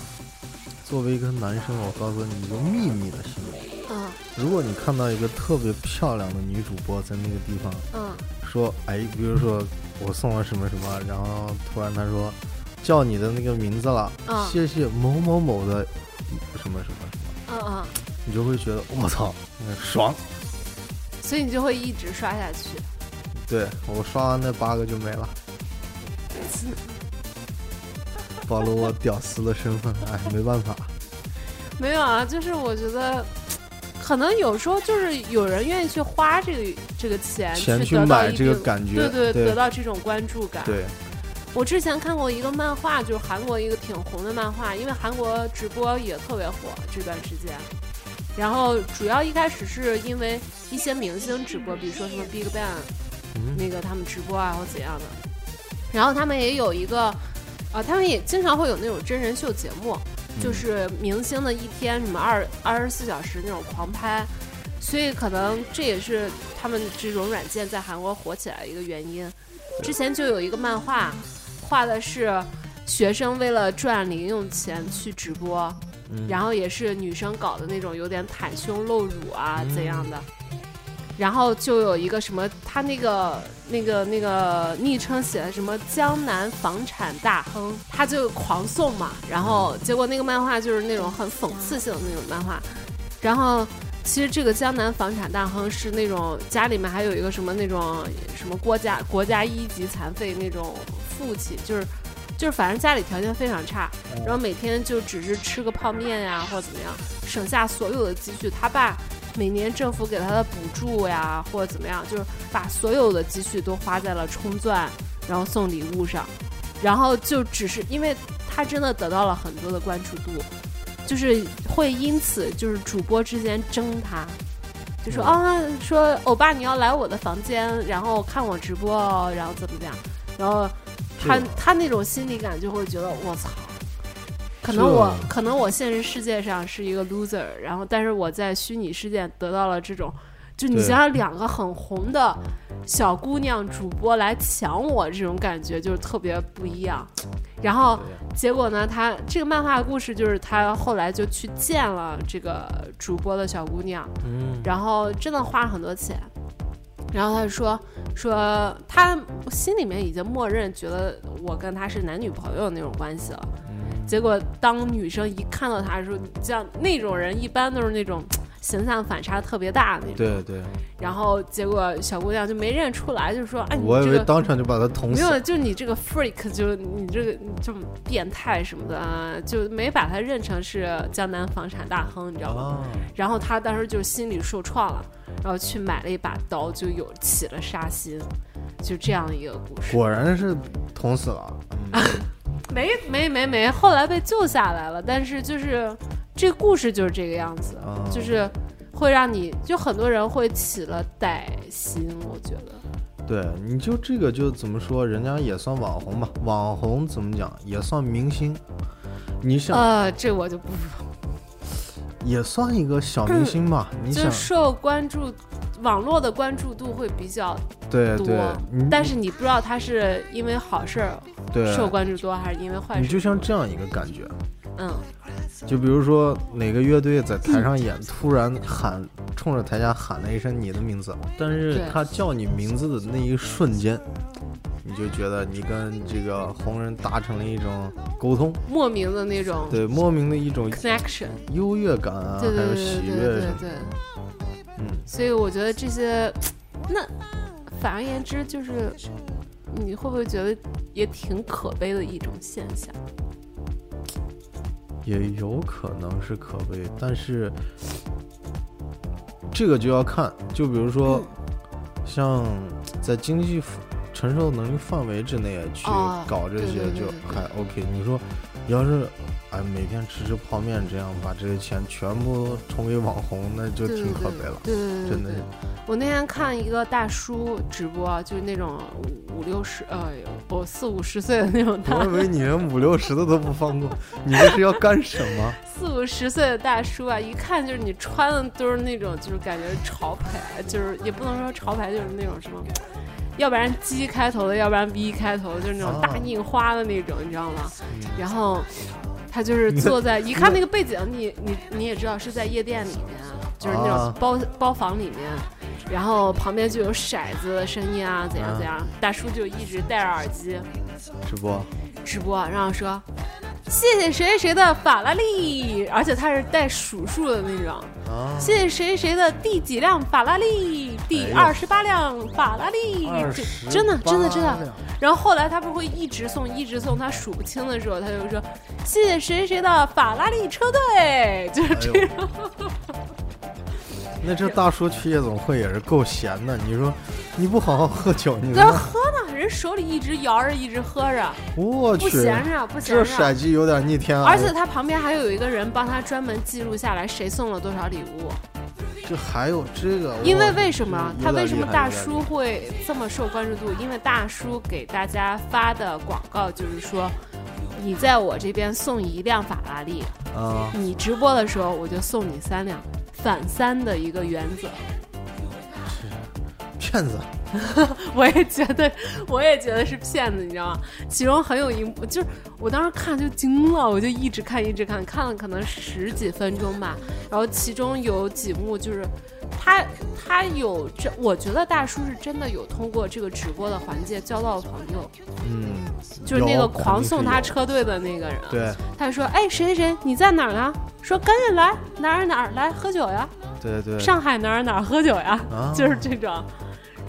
作为一个男生，我告诉你一个秘密的行为。嗯。如果你看到一个特别漂亮的女主播在那个地方，嗯，说，哎，比如说我送了什么什么，然后突然她说叫你的那个名字了，谢谢某某某的什么什么什么，嗯嗯，你就会觉得我操，爽。所以你就会一直刷下去。对我刷完那八个就没了。暴露我屌丝的身份，哎，没办法。没有啊，就是我觉得，可能有时候就是有人愿意去花这个这个钱，去买这个感觉，对对，得到这种关注感。对，我之前看过一个漫画，就是韩国一个挺红的漫画，因为韩国直播也特别火这段时间。然后主要一开始是因为一些明星直播，比如说什么 BigBang，那个他们直播啊或怎样的。然后他们也有一个，呃，他们也经常会有那种真人秀节目，就是明星的一天，什么二二十四小时那种狂拍，所以可能这也是他们这种软件在韩国火起来的一个原因。之前就有一个漫画，画的是学生为了赚零用钱去直播，然后也是女生搞的那种有点袒胸露乳啊怎样的。然后就有一个什么，他那个那个那个昵称写的什么江南房产大亨，他就狂送嘛。然后结果那个漫画就是那种很讽刺性的那种漫画。然后其实这个江南房产大亨是那种家里面还有一个什么那种什么国家国家一级残废那种父亲，就是就是反正家里条件非常差，然后每天就只是吃个泡面呀或者怎么样，省下所有的积蓄，他爸。每年政府给他的补助呀，或者怎么样，就是把所有的积蓄都花在了充钻，然后送礼物上，然后就只是因为他真的得到了很多的关注度，就是会因此就是主播之间争他，就说啊说欧巴你要来我的房间，然后看我直播，然后怎么怎么样，然后他他那种心理感就会觉得我操。可能我可能我现实世界上是一个 loser，然后但是我在虚拟世界得到了这种，就你想想两个很红的小姑娘主播来抢我，这种感觉就是特别不一样。然后结果呢，他这个漫画故事就是他后来就去见了这个主播的小姑娘，然后真的花了很多钱，然后他就说说他心里面已经默认觉得我跟他是男女朋友那种关系了。结果，当女生一看到他的时候，像那种人一般都是那种形象反差特别大的那种。对对。然后结果小姑娘就没认出来，就说：“哎，我以为当场就把他捅死。”没有，就你这个 freak，就你这个这么变态什么的啊，就没把他认成是江南房产大亨，你知道吗？然后他当时就心里受创了，然后去买了一把刀，就有起了杀心，就这样一个故事。果然是捅死了。[LAUGHS] 没没没没，后来被救下来了。但是就是这个故事就是这个样子，就是会让你就很多人会起了歹心。我觉得，对，你就这个就怎么说，人家也算网红吧？网红怎么讲也算明星。你想啊，这我就不 [LAUGHS] 也算一个小明星吧？[LAUGHS] 你想受关注，网络的关注度会比较对对，但是你不知道他是因为好事儿受关注多，还是因为坏事。你就像这样一个感觉，嗯，就比如说哪个乐队在台上演，突然喊冲着台下喊了一声你的名字，但是他叫你名字的那一瞬间。你就觉得你跟这个红人达成了一种沟通，莫名的那种，对，莫名的一种 connection，优越感啊，还有喜悦，对，嗯，所以我觉得这些，那反而言之，就是你会不会觉得也挺可悲的一种现象？也有可能是可悲，但是这个就要看，就比如说像在经济。承受能力范围之内去搞这些就还 OK。你说，你要是哎每天吃吃泡面这样把这些钱全部充给网红，那就挺可悲了。对对对，真的。我那天看一个大叔直播，就是那种五六十，哎呦，我四五十岁的那种大。我以为你连五六十的都不放过，你这是要干什么？[LAUGHS] 四五十岁的大叔啊，一看就是你穿的都是那种，就是感觉潮牌，就是也不能说潮牌，就是那种什么。要不然 G 开头的，要不然 V 开头的，就是那种大印花的那种，你知道吗？然后他就是坐在，[LAUGHS] 一看那个背景，你你你也知道是在夜店里面，就是那种包包房里面，然后旁边就有骰子的声音啊，怎样怎样，大叔就一直戴着耳机直播，直播，然后说。谢谢谁谁的法拉利，而且他是带数数的那种。谢谢谁谁的第几辆法拉利？第二十八辆法拉利。真的真的真的。然后后来他不会一直送一直送，他数不清的时候，他就说谢谢谁谁的法拉利车队，就是这样。[LAUGHS] 那这大叔去夜总会也是够闲的，你说你不好好喝酒，你在喝呢？人手里一直摇着，一直喝着，我去，不闲着，不闲着。这骰机有点逆天啊！而且他旁边还有一个人帮他专门记录下来谁送了多少礼物。这还有这个？因为为什么他为什么大叔会这么受关注度？因为大叔给大家发的广告就是说，你在我这边送一辆法拉利，啊，你直播的时候我就送你三辆。反三的一个原则，骗子。[LAUGHS] 我也觉得，我也觉得是骗子，你知道吗？其中很有一幕，就是我当时看就惊了，我就一直看，一直看，看了可能十几分钟吧。然后其中有几幕就是他他有这，我觉得大叔是真的有通过这个直播的环节交到了朋友。嗯，就是那个狂送他车队的那个人。对，他说：“哎，谁谁谁，你在哪儿呢？说赶紧来哪儿哪儿来喝酒呀？对对，上海哪儿哪儿喝酒呀？[LAUGHS] 就是这种。”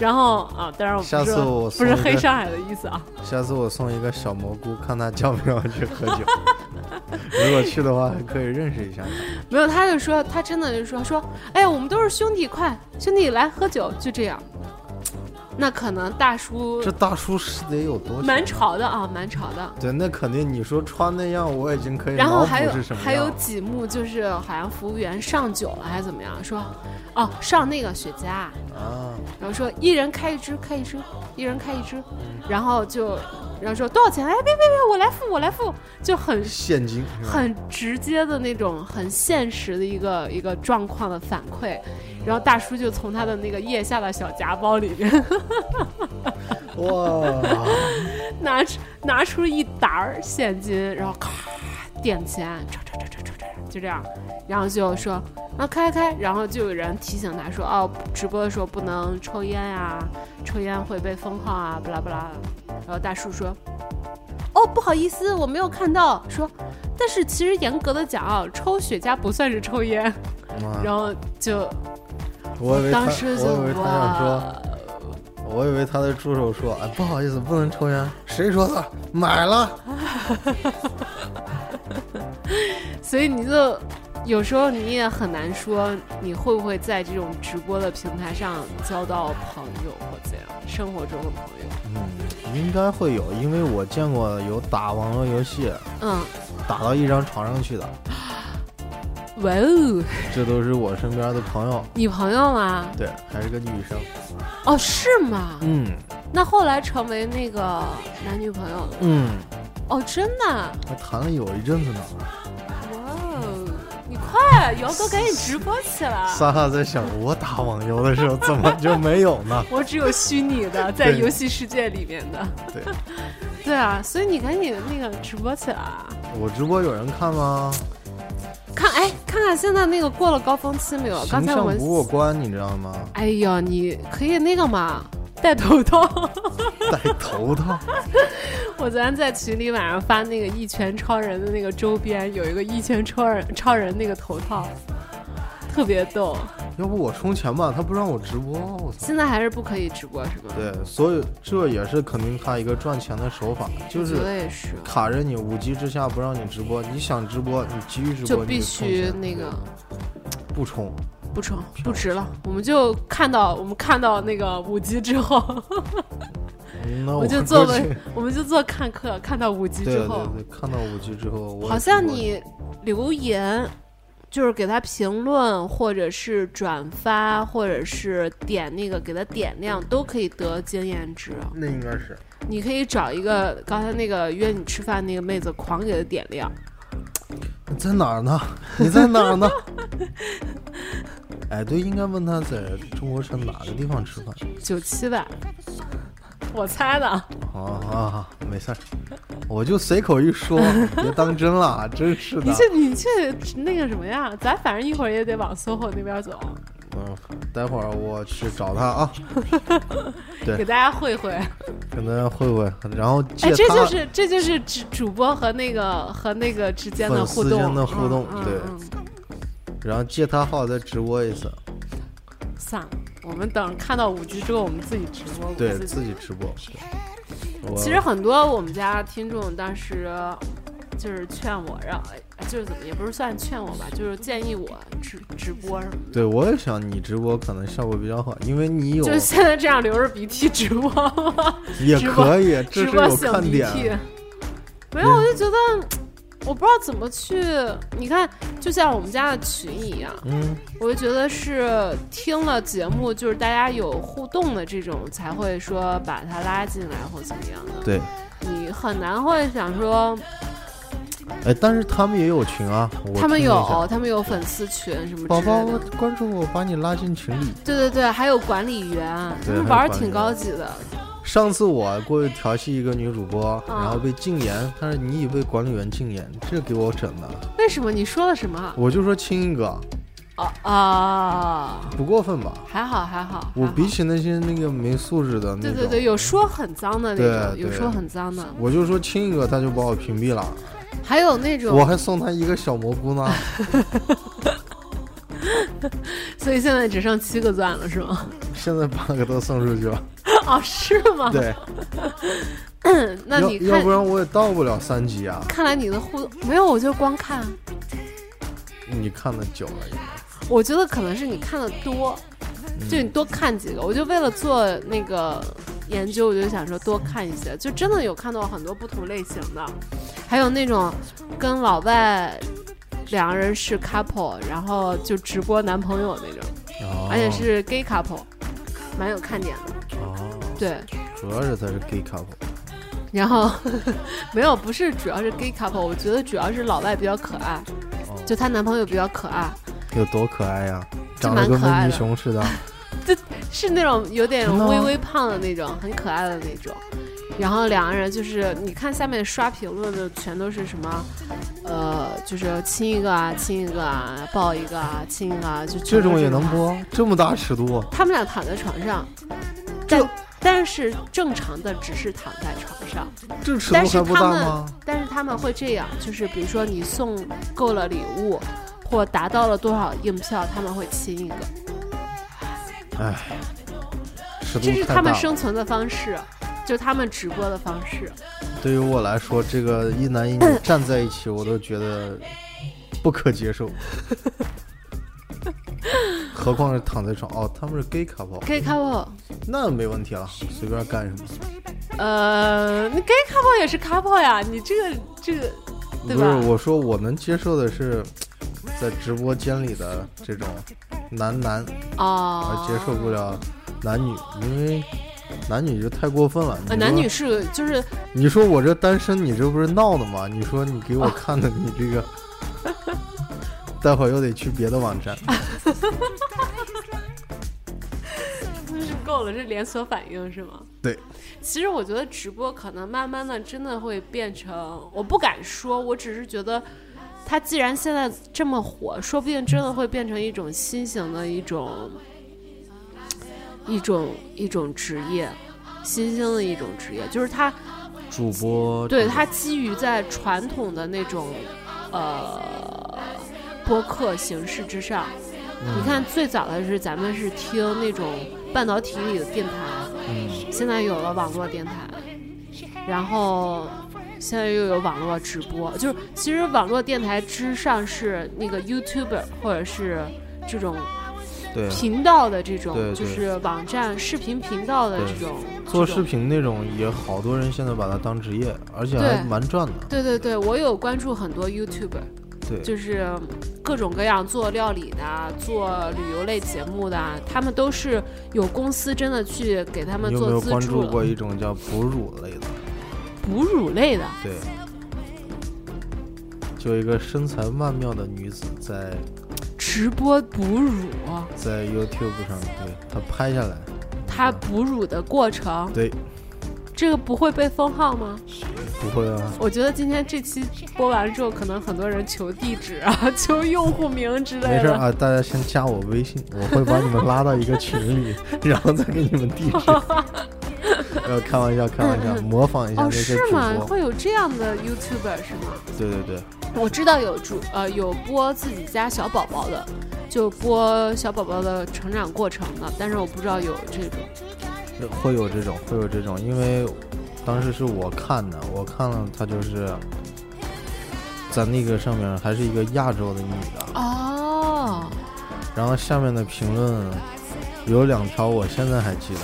然后啊，当然我下次我不是黑上海的意思啊。下次我送一个小蘑菇，看他叫不叫去喝酒。[LAUGHS] 如果去的话，还可以认识一下他。没有，他就说他真的就说说，哎呀，我们都是兄弟，快兄弟来喝酒，就这样。那可能大叔这大叔是得有多蛮潮的啊，蛮潮的。对，那肯定你说穿那样，我已经可以。然后还有还有几幕，就是好像服务员上酒了还是怎么样，说哦上那个雪茄啊，然后说一人开一支，开一支，一人开一支，然后就然后说多少钱？哎别别别，我来付我来付，就很现金，很直接的那种很现实的一个一个状况的反馈。然后大叔就从他的那个腋下的小夹包里面，哇，[LAUGHS] 拿出拿出一沓儿现金，然后咔点钱，唰唰唰唰唰唰，就这样，然后就说啊开开，然后就有人提醒他说哦，直播的时候不能抽烟呀，抽烟会被封号啊，巴拉巴拉。然后大叔说，哦不好意思，我没有看到。说，但是其实严格的讲，抽雪茄不算是抽烟。然后就。我以为他，我以为他想说，我以为他的助手说：“哎，不好意思，不能抽烟。”谁说的？买了。[LAUGHS] 所以你就有时候你也很难说你会不会在这种直播的平台上交到朋友或怎样，生活中的朋友。嗯，应该会有，因为我见过有打网络游戏，嗯，打到一张床上去的。哇哦，这都是我身边的朋友，女朋友吗？对，还是个女生。哦，是吗？嗯。那后来成为那个男女朋友了？嗯。哦，真的？还谈了有一阵子呢。哇哦，你快姚哥赶紧直播起来！莎莎在想，我打网游的时候怎么就没有呢？[LAUGHS] 我只有虚拟的，在游戏世界里面的。对，[LAUGHS] 对啊，所以你赶紧那个直播起来。我直播有人看吗？看，哎，看看现在那个过了高峰期没有？刚才我不过关，你知道吗？哎呀，你可以那个嘛，戴头套。[LAUGHS] 戴头套。[LAUGHS] 我昨天在群里晚上发那个一拳超人的那个周边，有一个一拳超人超人那个头套，特别逗。要不我充钱吧？他不让我直播。现在还是不可以直播是吧？对，所以这也是肯定他一个赚钱的手法，就是卡着你五级之下不让你直播，你想直播你急于直播就必须那个不充不成不值了。我们就看到我们看到那个五级之后。我就做个，我们就做看客，看到五级之后，对对对，看到五级之后，好像你留言，就是给他评论，或者是转发，或者是点那个给他点亮，都可以得经验值。那应该是。你可以找一个刚才那个约你吃饭那个妹子，狂给他点亮。在哪儿呢？[LAUGHS] 你在哪儿呢？哎，对，应该问他在中国城哪个地方吃饭。九七吧。我猜的。啊，没事儿，我就随口一说，[LAUGHS] 别当真了，真是的。你去，你去那个什么呀？咱反正一会儿也得往 SOHO 那边走。嗯，待会儿我去找他啊。[LAUGHS] 对，给大家会会。跟大家会会，然后哎，这就是这就是主主播和那个和那个之间的互动。间的互动，对。然后借他号再直播一次。算了。我们等看到五 G 之后，我们自己直播。对自己直播。其实很多我们家听众当时就是劝我让，就是怎么也不是算劝我吧，就是建议我直直播什么的。对，我也想你直播可能效果比较好，因为你有。就现在这样流着鼻涕直播吗 [LAUGHS] 也可以，直播擤鼻涕。没有，我就觉得。我不知道怎么去，你看，就像我们家的群一样，嗯，我就觉得是听了节目，就是大家有互动的这种，才会说把他拉进来或怎么样的。对，你很难会想说，哎，但是他们也有群啊，他们有，他们有粉丝群什么。宝宝关注我，把你拉进群里。对对对，还有管理员，他们玩儿挺高级的。上次我过去调戏一个女主播，然后被禁言，但是你已被管理员禁言，这给我整的。为什么？你说了什么？我就说亲一个。啊啊！不过分吧？还好还好。我比起那些那个没素质的，对对对，有说很脏的那种，有说很脏的。我就说亲一个，他就把我屏蔽了。[LAUGHS] 还有那种，我还送他一个小蘑菇呢。[LAUGHS] 所以现在只剩七个钻了，是吗？现在八个都送出去了。[LAUGHS] 哦，是吗？对。[COUGHS] 那你要不然我也到不了三级啊。看来你的互动没有，我就光看。你看的久了，应该。我觉得可能是你看的多，就你多看几个。我就为了做那个研究，我就想说多看一些，就真的有看到很多不同类型的，还有那种跟老外两个人是 couple，然后就直播男朋友那种，而且是 gay couple，蛮有看点的。哦。对，主要是他是 gay couple，然后 [LAUGHS] 没有不是主要是 gay couple，我觉得主要是老外比较可爱，就她男朋友比较可爱，有多可爱呀？长得跟美女熊似的，就是那种有点微微胖的那种，很可爱的那种。然后两个人就是你看下面刷评论的全都是什么，呃，就是亲一个啊，亲一个啊，抱一个啊，亲一个啊，就这种也能播？这么大尺度？他们俩躺在床上，但。但是正常的只是躺在床上，但是他们，但是他们会这样，就是比如说你送够了礼物，或达到了多少硬票，他们会亲一个。哎，这是他们生存的方式，就他们直播的方式。对于我来说，这个一男一女 [LAUGHS] 站在一起，我都觉得不可接受。[LAUGHS] 何况是躺在床哦，他们是 gay couple，gay couple，那没问题了，随便干什么。呃，那 gay couple 也是 couple 呀，你这个这个，对吧？不是，我说我能接受的是，在直播间里的这种男男啊，接受不了男女，因为男女就太过分了。男女是就是，你说我这单身，你这不是闹的吗？你说你给我看的，你这个。[LAUGHS] 待会儿又得去别的网站。真是够了，这连锁反应是吗？对。其实我觉得直播可能慢慢的真的会变成，我不敢说，我只是觉得，它既然现在这么火，说不定真的会变成一种新型的一种，一种一种职业，新兴的一种职业，就是它主播，对它基于在传统的那种呃播客形式之上。你看，最早的是咱们是听那种半导体里的电台，嗯，现在有了网络电台，然后现在又有网络直播，就是其实网络电台之上是那个 YouTuber 或者是这种频道的这种，就是网站视频频道的这种。做视频那种也好多人现在把它当职业，而且还蛮赚的。对对对，我有关注很多 YouTuber。就是各种各样做料理的、做旅游类节目的，他们都是有公司真的去给他们做资助。有没有关注过一种叫哺乳类的？哺乳类的？对。就一个身材曼妙的女子在直播哺乳，在 YouTube 上，对她拍下来，她哺乳的过程。对。这个不会被封号吗？不会啊。我觉得今天这期播完之后，可能很多人求地址啊，[LAUGHS] 求用户名之类的。没事啊，大家先加我微信，我会把你们拉到一个群里，[LAUGHS] 然后再给你们地址。[LAUGHS] 呃，开玩笑，开玩笑，模仿一下那些主播。哦，是吗？会有这样的 YouTuber 是吗？对对对。我知道有主呃有播自己家小宝宝的，就播小宝宝的成长过程的，但是我不知道有这种。会有这种，会有这种，因为当时是我看的，我看了他就是在那个上面还是一个亚洲的女的哦，然后下面的评论有两条，我现在还记得。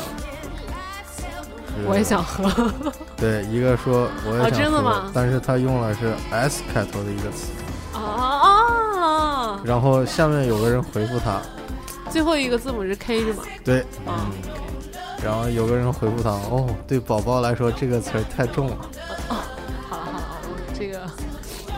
我也想喝。[LAUGHS] 对，一个说我也想喝，真的吗？但是他用了是 S 开头的一个词。哦。然后下面有个人回复他，最后一个字母是 K 是吗？对。嗯。然后有个人回复他：“哦，对宝宝来说这个词儿太重了。”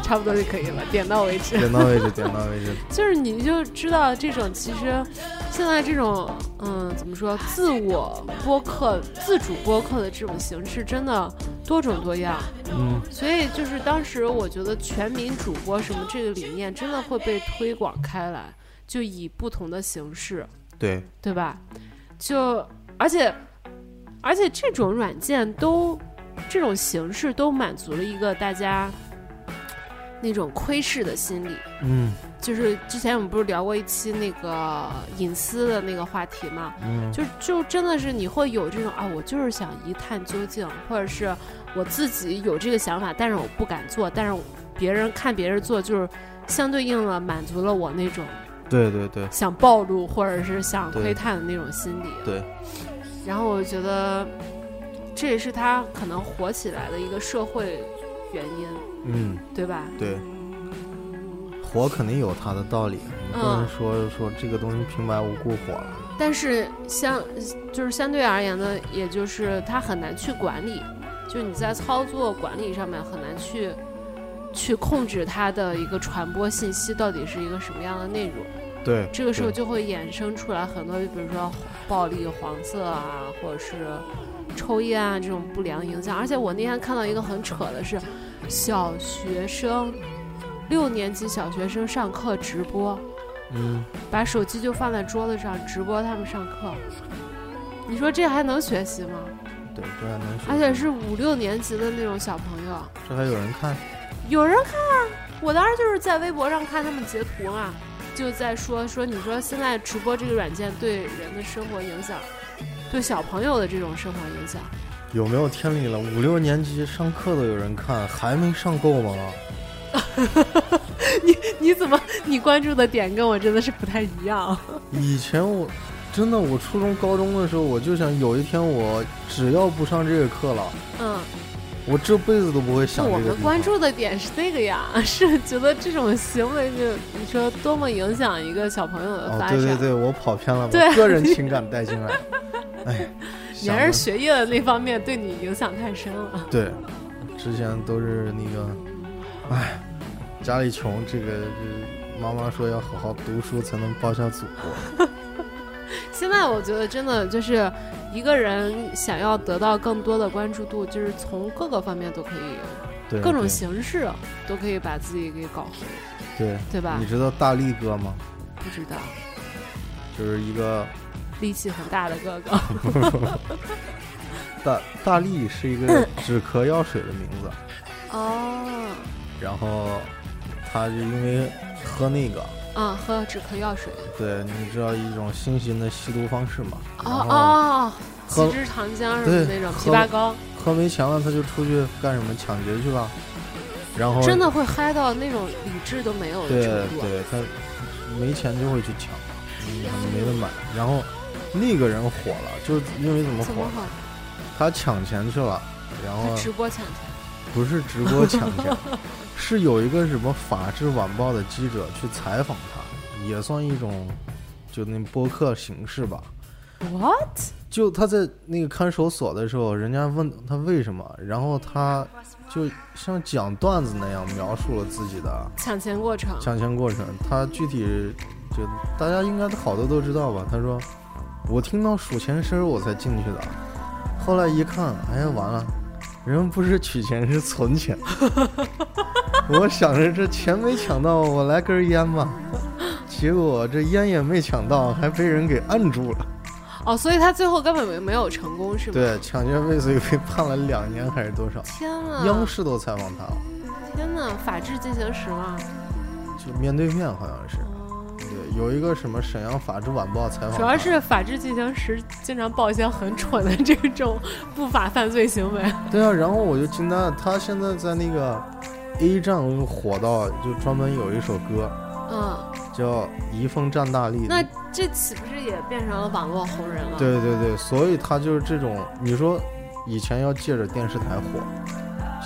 差不多就可以了，点到为止。点到为止，点到为止。[LAUGHS] 就是你就知道这种其实现在这种嗯怎么说自我播客、自主播客的这种形式真的多种多样。嗯。所以就是当时我觉得全民主播什么这个理念真的会被推广开来，就以不同的形式。对。对吧？就。而且，而且这种软件都，这种形式都满足了一个大家那种窥视的心理。嗯，就是之前我们不是聊过一期那个隐私的那个话题嘛？嗯，就就真的是你会有这种啊，我就是想一探究竟，或者是我自己有这个想法，但是我不敢做，但是别人看别人做，就是相对应了满足了我那种。对对对，想暴露或者是想窥探的那种心理。对。然后我觉得，这也是他可能火起来的一个社会原因。嗯，对吧？对。火肯定有它的道理，你不能说说这个东西平白无故火了。但是相就是相对而言呢，也就是它很难去管理，就你在操作管理上面很难去。去控制它的一个传播信息到底是一个什么样的内容？对，这个时候就会衍生出来很多，比如说暴力、黄色啊，或者是抽烟啊这种不良影响。而且我那天看到一个很扯的是，小学生六年级小学生上课直播，嗯，把手机就放在桌子上直播他们上课，你说这还能学习吗？对，这还能学，而且是五六年级的那种小朋友，这还有人看。有人看啊，我当时就是在微博上看他们截图嘛，就在说说你说现在直播这个软件对人的生活影响，对小朋友的这种生活影响，有没有天理了？五六年级上课都有人看，还没上够吗？[LAUGHS] 你你怎么你关注的点跟我真的是不太一样？以前我真的我初中高中的时候，我就想有一天我只要不上这个课了，嗯。我这辈子都不会想这个。我们关注的点是这个呀，是觉得这种行为就你说多么影响一个小朋友的发展。对对对，我跑偏了，把个人情感带进来。哎，你还是学业的那方面对你影响太深了。[LAUGHS] 对，之前都是那个，哎，家里穷，这个妈妈说要好好读书才能报效祖国。[LAUGHS] 现在我觉得真的就是一个人想要得到更多的关注度，就是从各个方面都可以，对，各种形式都可以把自己给搞红，对对吧？你知道大力哥吗？不知道，就是一个力气很大的哥哥。[LAUGHS] 大大力是一个 [LAUGHS] 止咳药水的名字。哦。然后他就因为喝那个。啊，喝止咳药水。对，你知道一种新型的吸毒方式吗？哦哦，七支糖浆什么那种枇杷膏。喝没钱了，他就出去干什么抢劫去了。[LAUGHS] 然后真的会嗨到那种理智都没有的程度。对对，他没钱就会去抢，没得买。然后那个人火了，就因为怎么火？他抢钱去了，然后直播抢钱，不是直播抢钱。[LAUGHS] 是有一个什么《法制晚报》的记者去采访他，也算一种，就那播客形式吧。What？就他在那个看守所的时候，人家问他为什么，然后他就像讲段子那样描述了自己的抢钱过程。抢钱过程，他具体就大家应该好多都知道吧？他说：“我听到数钱声我才进去的，后来一看，哎呀，完了。”人不是取钱是存钱，[LAUGHS] 我想着这钱没抢到，我来根烟吧，结果这烟也没抢到，还被人给按住了。哦，所以他最后根本没没有成功，是吗？对，抢劫未遂被判了两年还是多少？天呐！央视都采访他了。天呐，法制进行时吗？就面对面，好像是。有一个什么沈阳法制晚报采访，主要是《法制进行时》经常报一些很蠢的这种不法犯罪行为。对啊，然后我就惊呆了，他现在在那个 A 站火到，就专门有一首歌，嗯，叫《移风战大力》。那这岂不是也变成了网络红人了？对对对，所以他就是这种，你说以前要借着电视台火。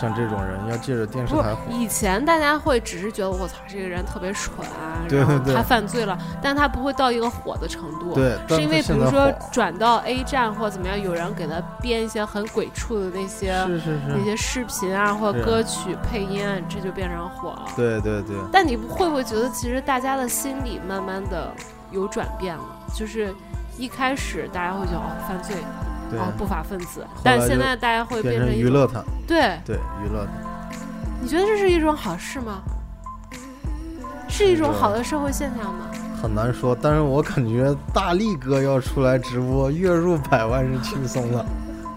像这种人要借着电视台火，以前大家会只是觉得我操这个人特别蠢啊，然后他犯罪了，但他不会到一个火的程度，对，是因为比如说转到 A 站或怎么样，有人给他编一些很鬼畜的那些是是是那些视频啊或歌曲配音，这就变成火了。对对对。但你会不会觉得其实大家的心理慢慢的有转变了？就是一开始大家会觉得哦犯罪。哦，不法分子，但现在大家会变成娱乐他，对对，娱乐他。你觉得这是一种好事吗？是一种好的社会现象吗？很难说，但是我感觉大力哥要出来直播，[LAUGHS] 月入百万是轻松了。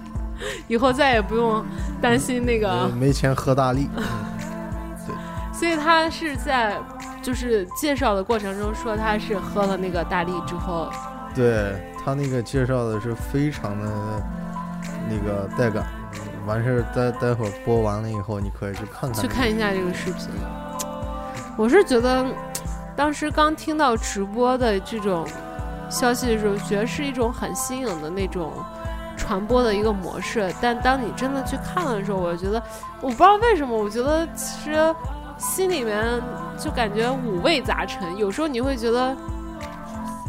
[LAUGHS] 以后再也不用担心那个没钱喝大力。[LAUGHS] 对，所以他是在就是介绍的过程中说他是喝了那个大力之后，对。他那个介绍的是非常的那个带感，完事儿待待会儿播完了以后，你可以去看看，去看一下这个视频。我是觉得，当时刚听到直播的这种消息的时候，觉得是一种很新颖的那种传播的一个模式。但当你真的去看的时候，我觉得，我不知道为什么，我觉得其实心里面就感觉五味杂陈。有时候你会觉得。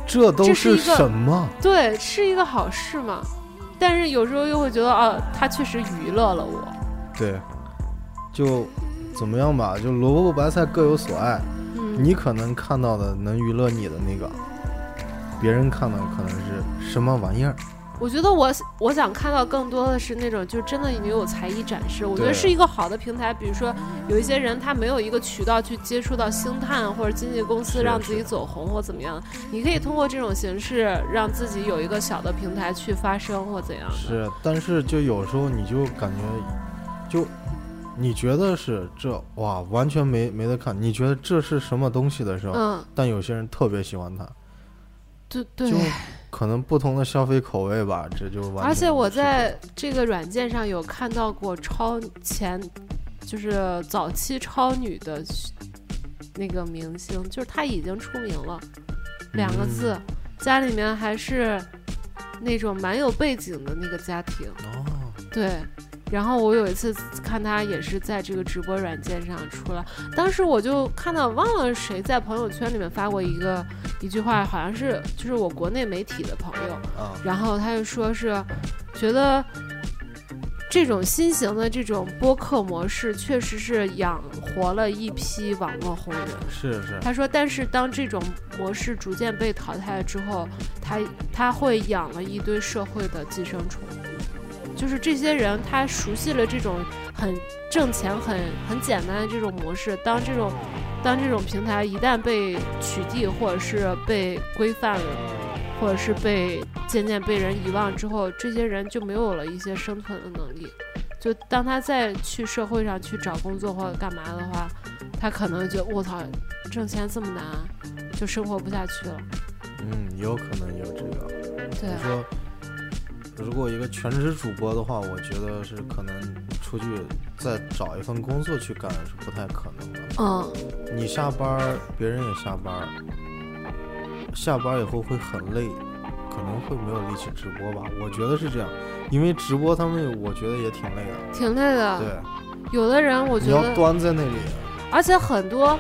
这都是什么？对，是一个好事嘛。但是有时候又会觉得，啊，他确实娱乐了我。对，就怎么样吧，就萝卜白菜各有所爱。嗯，你可能看到的能娱乐你的那个，别人看到可能是什么玩意儿。我觉得我我想看到更多的是那种就真的你有才艺展示，我觉得是一个好的平台。比如说有一些人他没有一个渠道去接触到星探或者经纪公司让自己走红或怎么样，你可以通过这种形式让自己有一个小的平台去发声或怎样。是，但是就有时候你就感觉，就你觉得是这哇完全没没得看，你觉得这是什么东西的时候，嗯，但有些人特别喜欢它。对对。可能不同的消费口味吧，这就完。而且我在这个软件上有看到过超前，就是早期超女的那个明星，就是她已经出名了，两个字，家里面还是那种蛮有背景的那个家庭。哦，对。然后我有一次看他也是在这个直播软件上出来，当时我就看到忘了谁在朋友圈里面发过一个一句话，好像是就是我国内媒体的朋友，然后他就说是觉得这种新型的这种播客模式，确实是养活了一批网络红人。是是。他说，但是当这种模式逐渐被淘汰之后，他他会养了一堆社会的寄生虫。就是这些人，他熟悉了这种很挣钱、很很简单的这种模式。当这种当这种平台一旦被取缔，或者是被规范了。或者是被渐渐被人遗忘之后，这些人就没有了一些生存的能力。就当他再去社会上去找工作或者干嘛的话，他可能就我操，挣钱这么难，就生活不下去了。嗯，有可能有这个。对。你说，如果一个全职主播的话，我觉得是可能出去再找一份工作去干是不太可能的。嗯。你下班，别人也下班。下班以后会很累，可能会没有力气直播吧。我觉得是这样，因为直播他们，我觉得也挺累的。挺累的。对，有的人我觉得你要端在那里，而且很多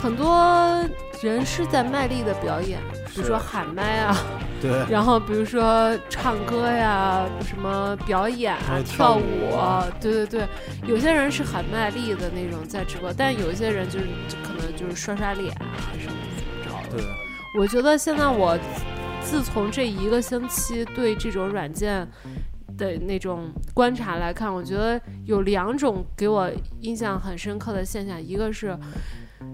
很多人是在卖力的表演，比如说喊麦啊，对，然后比如说唱歌呀，什么表演啊，跳舞啊，对对对，有些人是很卖力的那种在直播，但有一些人就是可能就是刷刷脸啊什么怎么着的。对。我觉得现在我自从这一个星期对这种软件的那种观察来看，我觉得有两种给我印象很深刻的现象。一个是，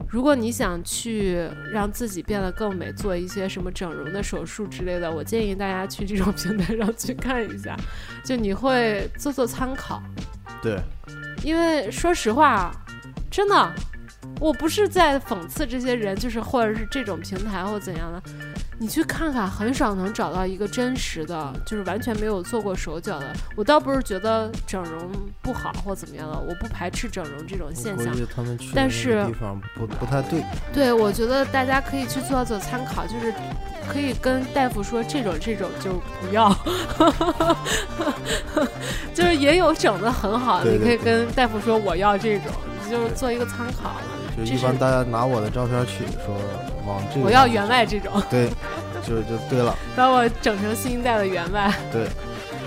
如果你想去让自己变得更美，做一些什么整容的手术之类的，我建议大家去这种平台上去看一下，就你会做做参考。对，因为说实话，真的。我不是在讽刺这些人，就是或者是这种平台或怎样的，你去看看，很少能找到一个真实的，就是完全没有做过手脚的。我倒不是觉得整容不好或怎么样的，我不排斥整容这种现象。但是地方不不太对。对，我觉得大家可以去做做参考，就是可以跟大夫说这种这种就不要，[LAUGHS] 就是也有整的很好，你可以跟大夫说我要这种，就是做一个参考。就一般大家拿我的照片去说往这，我要员外这种，对，就就对了，[LAUGHS] 把我整成新一代的员外，对，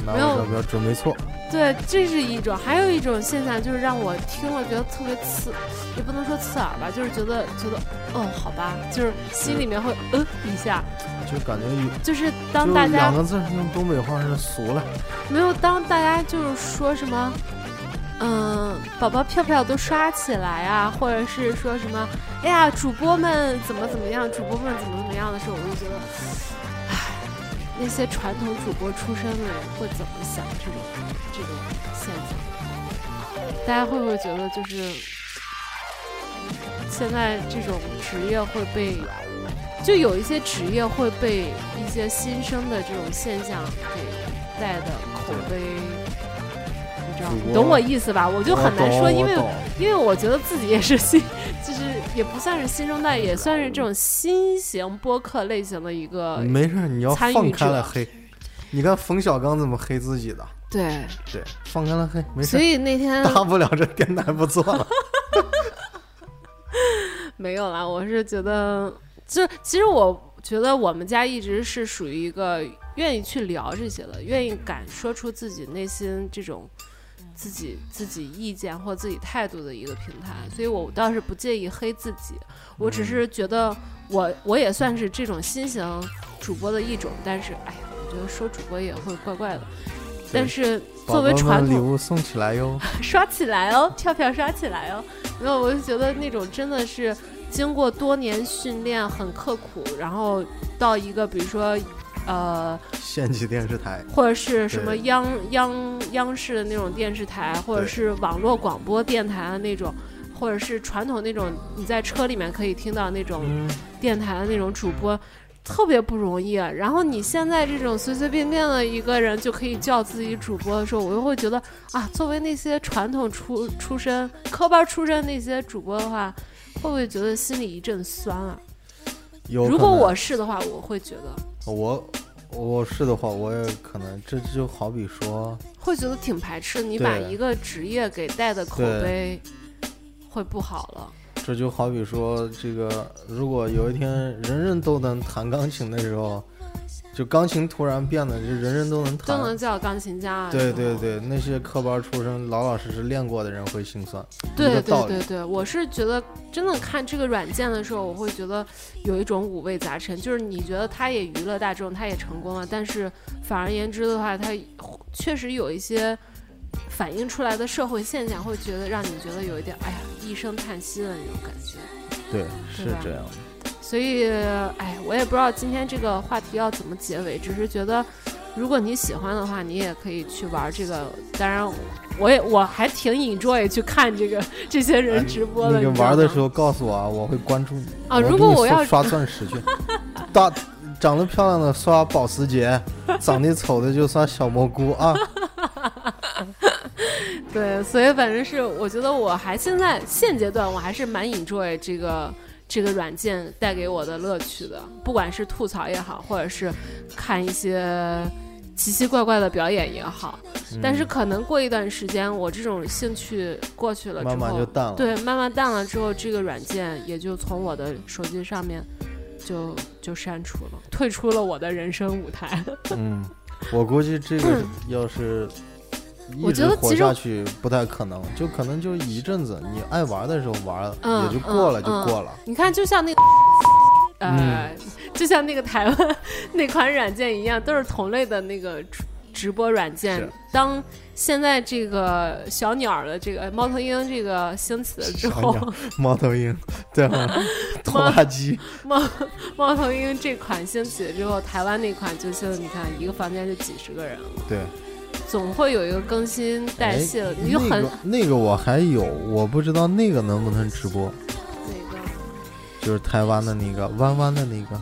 拿我照片准没错，对，这是一种，还有一种现象就是让我听了觉得特别刺，也不能说刺耳吧，就是觉得觉得哦，好吧，就是心里面会嗯一下，就感觉就是当大家两个字用东北话是俗了，没有，当大家就是说什么。嗯，宝宝票票都刷起来啊，或者是说什么，哎呀，主播们怎么怎么样，主播们怎么怎么样的时候，我就觉得，唉，那些传统主播出身的人会怎么想这种这种现象？大家会不会觉得就是现在这种职业会被，就有一些职业会被一些新生的这种现象给带的口碑？你懂我意思吧？我就很难说，因为因为我觉得自己也是新，[LAUGHS] 就是也不算是新生代，也算是这种新型播客类型的一个。没事，你要放开了黑。你看冯小刚怎么黑自己的？对对，放开了黑，没事。所以那天大不了这电台不做了。[LAUGHS] 没有啦，我是觉得，就其实我觉得我们家一直是属于一个愿意去聊这些的，愿意敢说出自己内心这种。自己自己意见或自己态度的一个平台，所以我倒是不介意黑自己。我只是觉得我我也算是这种新型主播的一种，但是哎呀，我觉得说主播也会怪怪的。但是作为传统，礼物送起来哟，[LAUGHS] 刷起来哦，票票刷起来哦。没有，我就觉得那种真的是经过多年训练，很刻苦，然后到一个比如说。呃，县级电视台，或者是什么央央央视的那种电视台，或者是网络广播电台的那种，或者是传统那种你在车里面可以听到那种电台的那种主播，特别不容易。啊然后你现在这种随随便便的一个人就可以叫自己主播的时候，我又会觉得啊，作为那些传统出出身、科班出身那些主播的话，会不会觉得心里一阵酸啊？如果我是的话，我会觉得我我是的话，我也可能这就好比说，会觉得挺排斥。你把一个职业给带的口碑会不好了。这就好比说，这个如果有一天人人都能弹钢琴的时候，就钢琴突然变得，就人人都能弹，都能叫钢琴家。对对对，那些科班出身、老老实实练过的人会心酸。对对对对，我是觉得真的看这个软件的时候，我会觉得有一种五味杂陈。就是你觉得它也娱乐大众，它也成功了，但是反而言之的话，它确实有一些反映出来的社会现象，会觉得让你觉得有一点哎呀一声叹息的那种感觉。对，是这样的。所以，哎，我也不知道今天这个话题要怎么结尾，只是觉得，如果你喜欢的话，你也可以去玩这个。当然，我也我还挺 enjoy 去看这个这些人直播的。你玩的时候告诉我啊，我会关注你啊。如果我要刷钻石去，大长得漂亮的刷保时捷，长得丑的就刷小蘑菇啊。[LAUGHS] 对，所以反正是我觉得我还现在现阶段我还是蛮 enjoy 这个。这个软件带给我的乐趣的，不管是吐槽也好，或者是看一些奇奇怪怪的表演也好，但是可能过一段时间，我这种兴趣过去了之后，慢慢就淡了。对，慢慢淡了之后，这个软件也就从我的手机上面就就删除了，退出了我的人生舞台。[LAUGHS] 嗯，我估计这个 [CLEARS THROAT] 要是。我觉得活下去不太可能，就可能就一阵子，你爱玩的时候玩，也就过了就过了。你看，就像那，呃，就像那个台湾那款软件一样，都是同类的那个直播软件。当现在这个小鸟的这个猫头鹰这个兴起了之后，猫头鹰对吗？[LAUGHS] 拖拉机猫猫头鹰这款兴起了之后，台湾那款就像你看，一个房间就几十个人了。对。总会有一个更新代谢的，你就很那个我还有，我不知道那个能不能直播。哪个？就是台湾的那个弯弯的那个。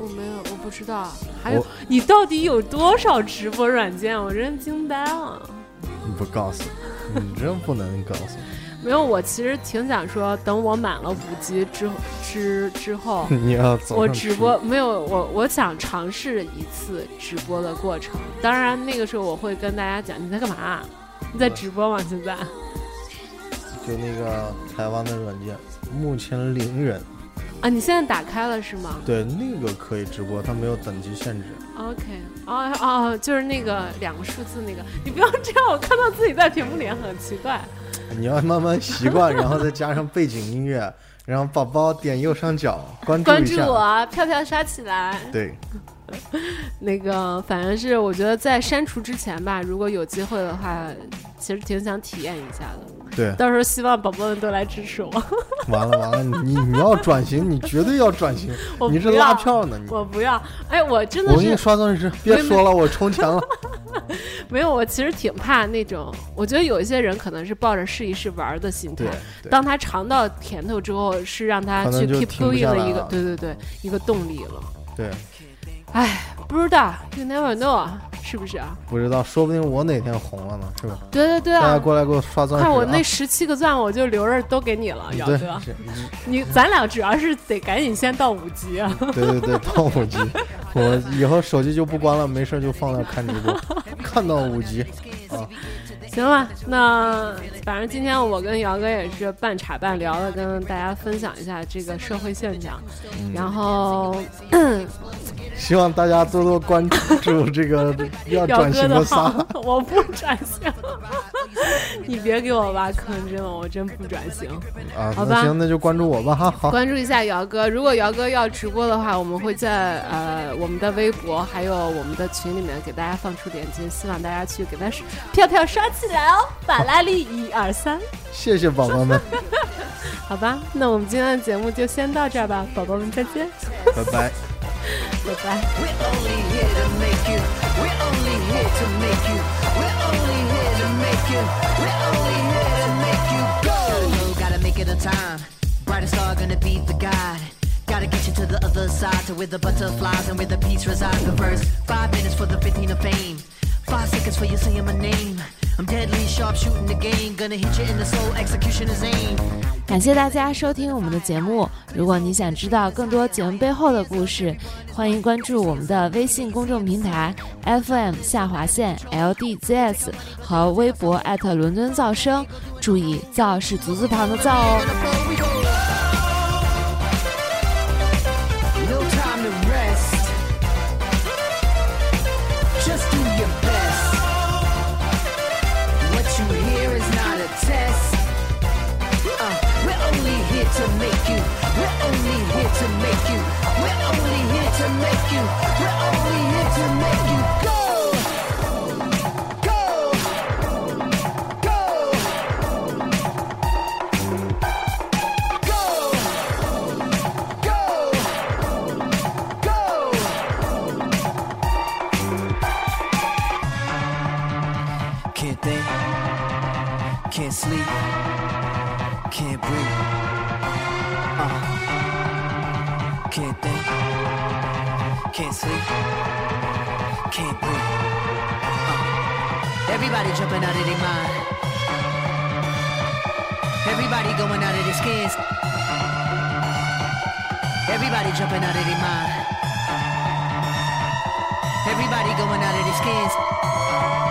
我没有，我不知道。还有，你到底有多少直播软件？我真惊呆了。不告诉你，你这不能告诉。没有，我其实挺想说，等我满了五级之之之后，[LAUGHS] 你要走我直播没有我，我想尝试一次直播的过程。当然，那个时候我会跟大家讲，你在干嘛？你在直播吗？现在？[LAUGHS] 就那个台湾的软件，目前零人。啊，你现在打开了是吗？对，那个可以直播，它没有等级限制。OK，哦哦，就是那个两个数字那个，你不要这样，我看到自己在屏幕里很奇怪。你要慢慢习惯，然后再加上背景音乐，然后宝宝点右上角关注关注我，票票刷起来。对，[LAUGHS] 那个反正是我觉得在删除之前吧，如果有机会的话，其实挺想体验一下的。对，到时候希望宝宝们都来支持我。[LAUGHS] 完了完了，你你要转型，你绝对要转型。[LAUGHS] 你是拉票呢？你我不要。哎，我真的是。我给你刷钻石，别说了，我充钱了。[LAUGHS] 没有，我其实挺怕那种。我觉得有一些人可能是抱着试一试玩的心态，当他尝到甜头之后，是让他去 keep going 的一个，对对对，一个动力了。对。哎，不知道，You never know，是不是啊？不知道，说不定我哪天红了呢，是吧？对对对啊！大家过来给我刷钻石。看我那十七个钻，我就留着都给你了，姚哥。你咱俩主要是得赶紧先到五级啊！对对对，到五级，[LAUGHS] 我以后手机就不关了，没事就放那看直播，看到五级啊。行了，那反正今天我跟姚哥也是半茶半聊的，跟大家分享一下这个社会现象，然后 [LAUGHS] 希望大家多多关注这个 [LAUGHS] 要转型的号。[LAUGHS] 我不转型，你别给我挖坑，真的，我真不转型啊。好吧，行，那就关注我吧，哈，好，关注一下姚哥。如果姚哥要直播的话，我们会在呃我们的微博还有我们的群里面给大家放出链接，希望大家去给他票票刷起。来哦，法拉利一二三，谢谢宝宝们。好吧，那我们今天的节目就先到这儿吧，宝宝们再见，拜拜，拜拜。Gotta get you to the other side to where the butterflies and where the peace resides. The first five minutes for the 15 of fame. Five seconds for you saying my name. I'm deadly sharp shooting the game. Gonna hit you in the soul, execution is aim. 感谢大家收听我们的节目。如果你想知道更多节目背后的故事，欢迎关注我们的微信公众平台 FM 下划线 LDZS 和微博艾特伦敦噪声。注意，噪是足字旁的噪哦。Yeah. jumping out of their mind. Everybody going out of their skins. Everybody jumping out of their mind. Everybody going out of their skins.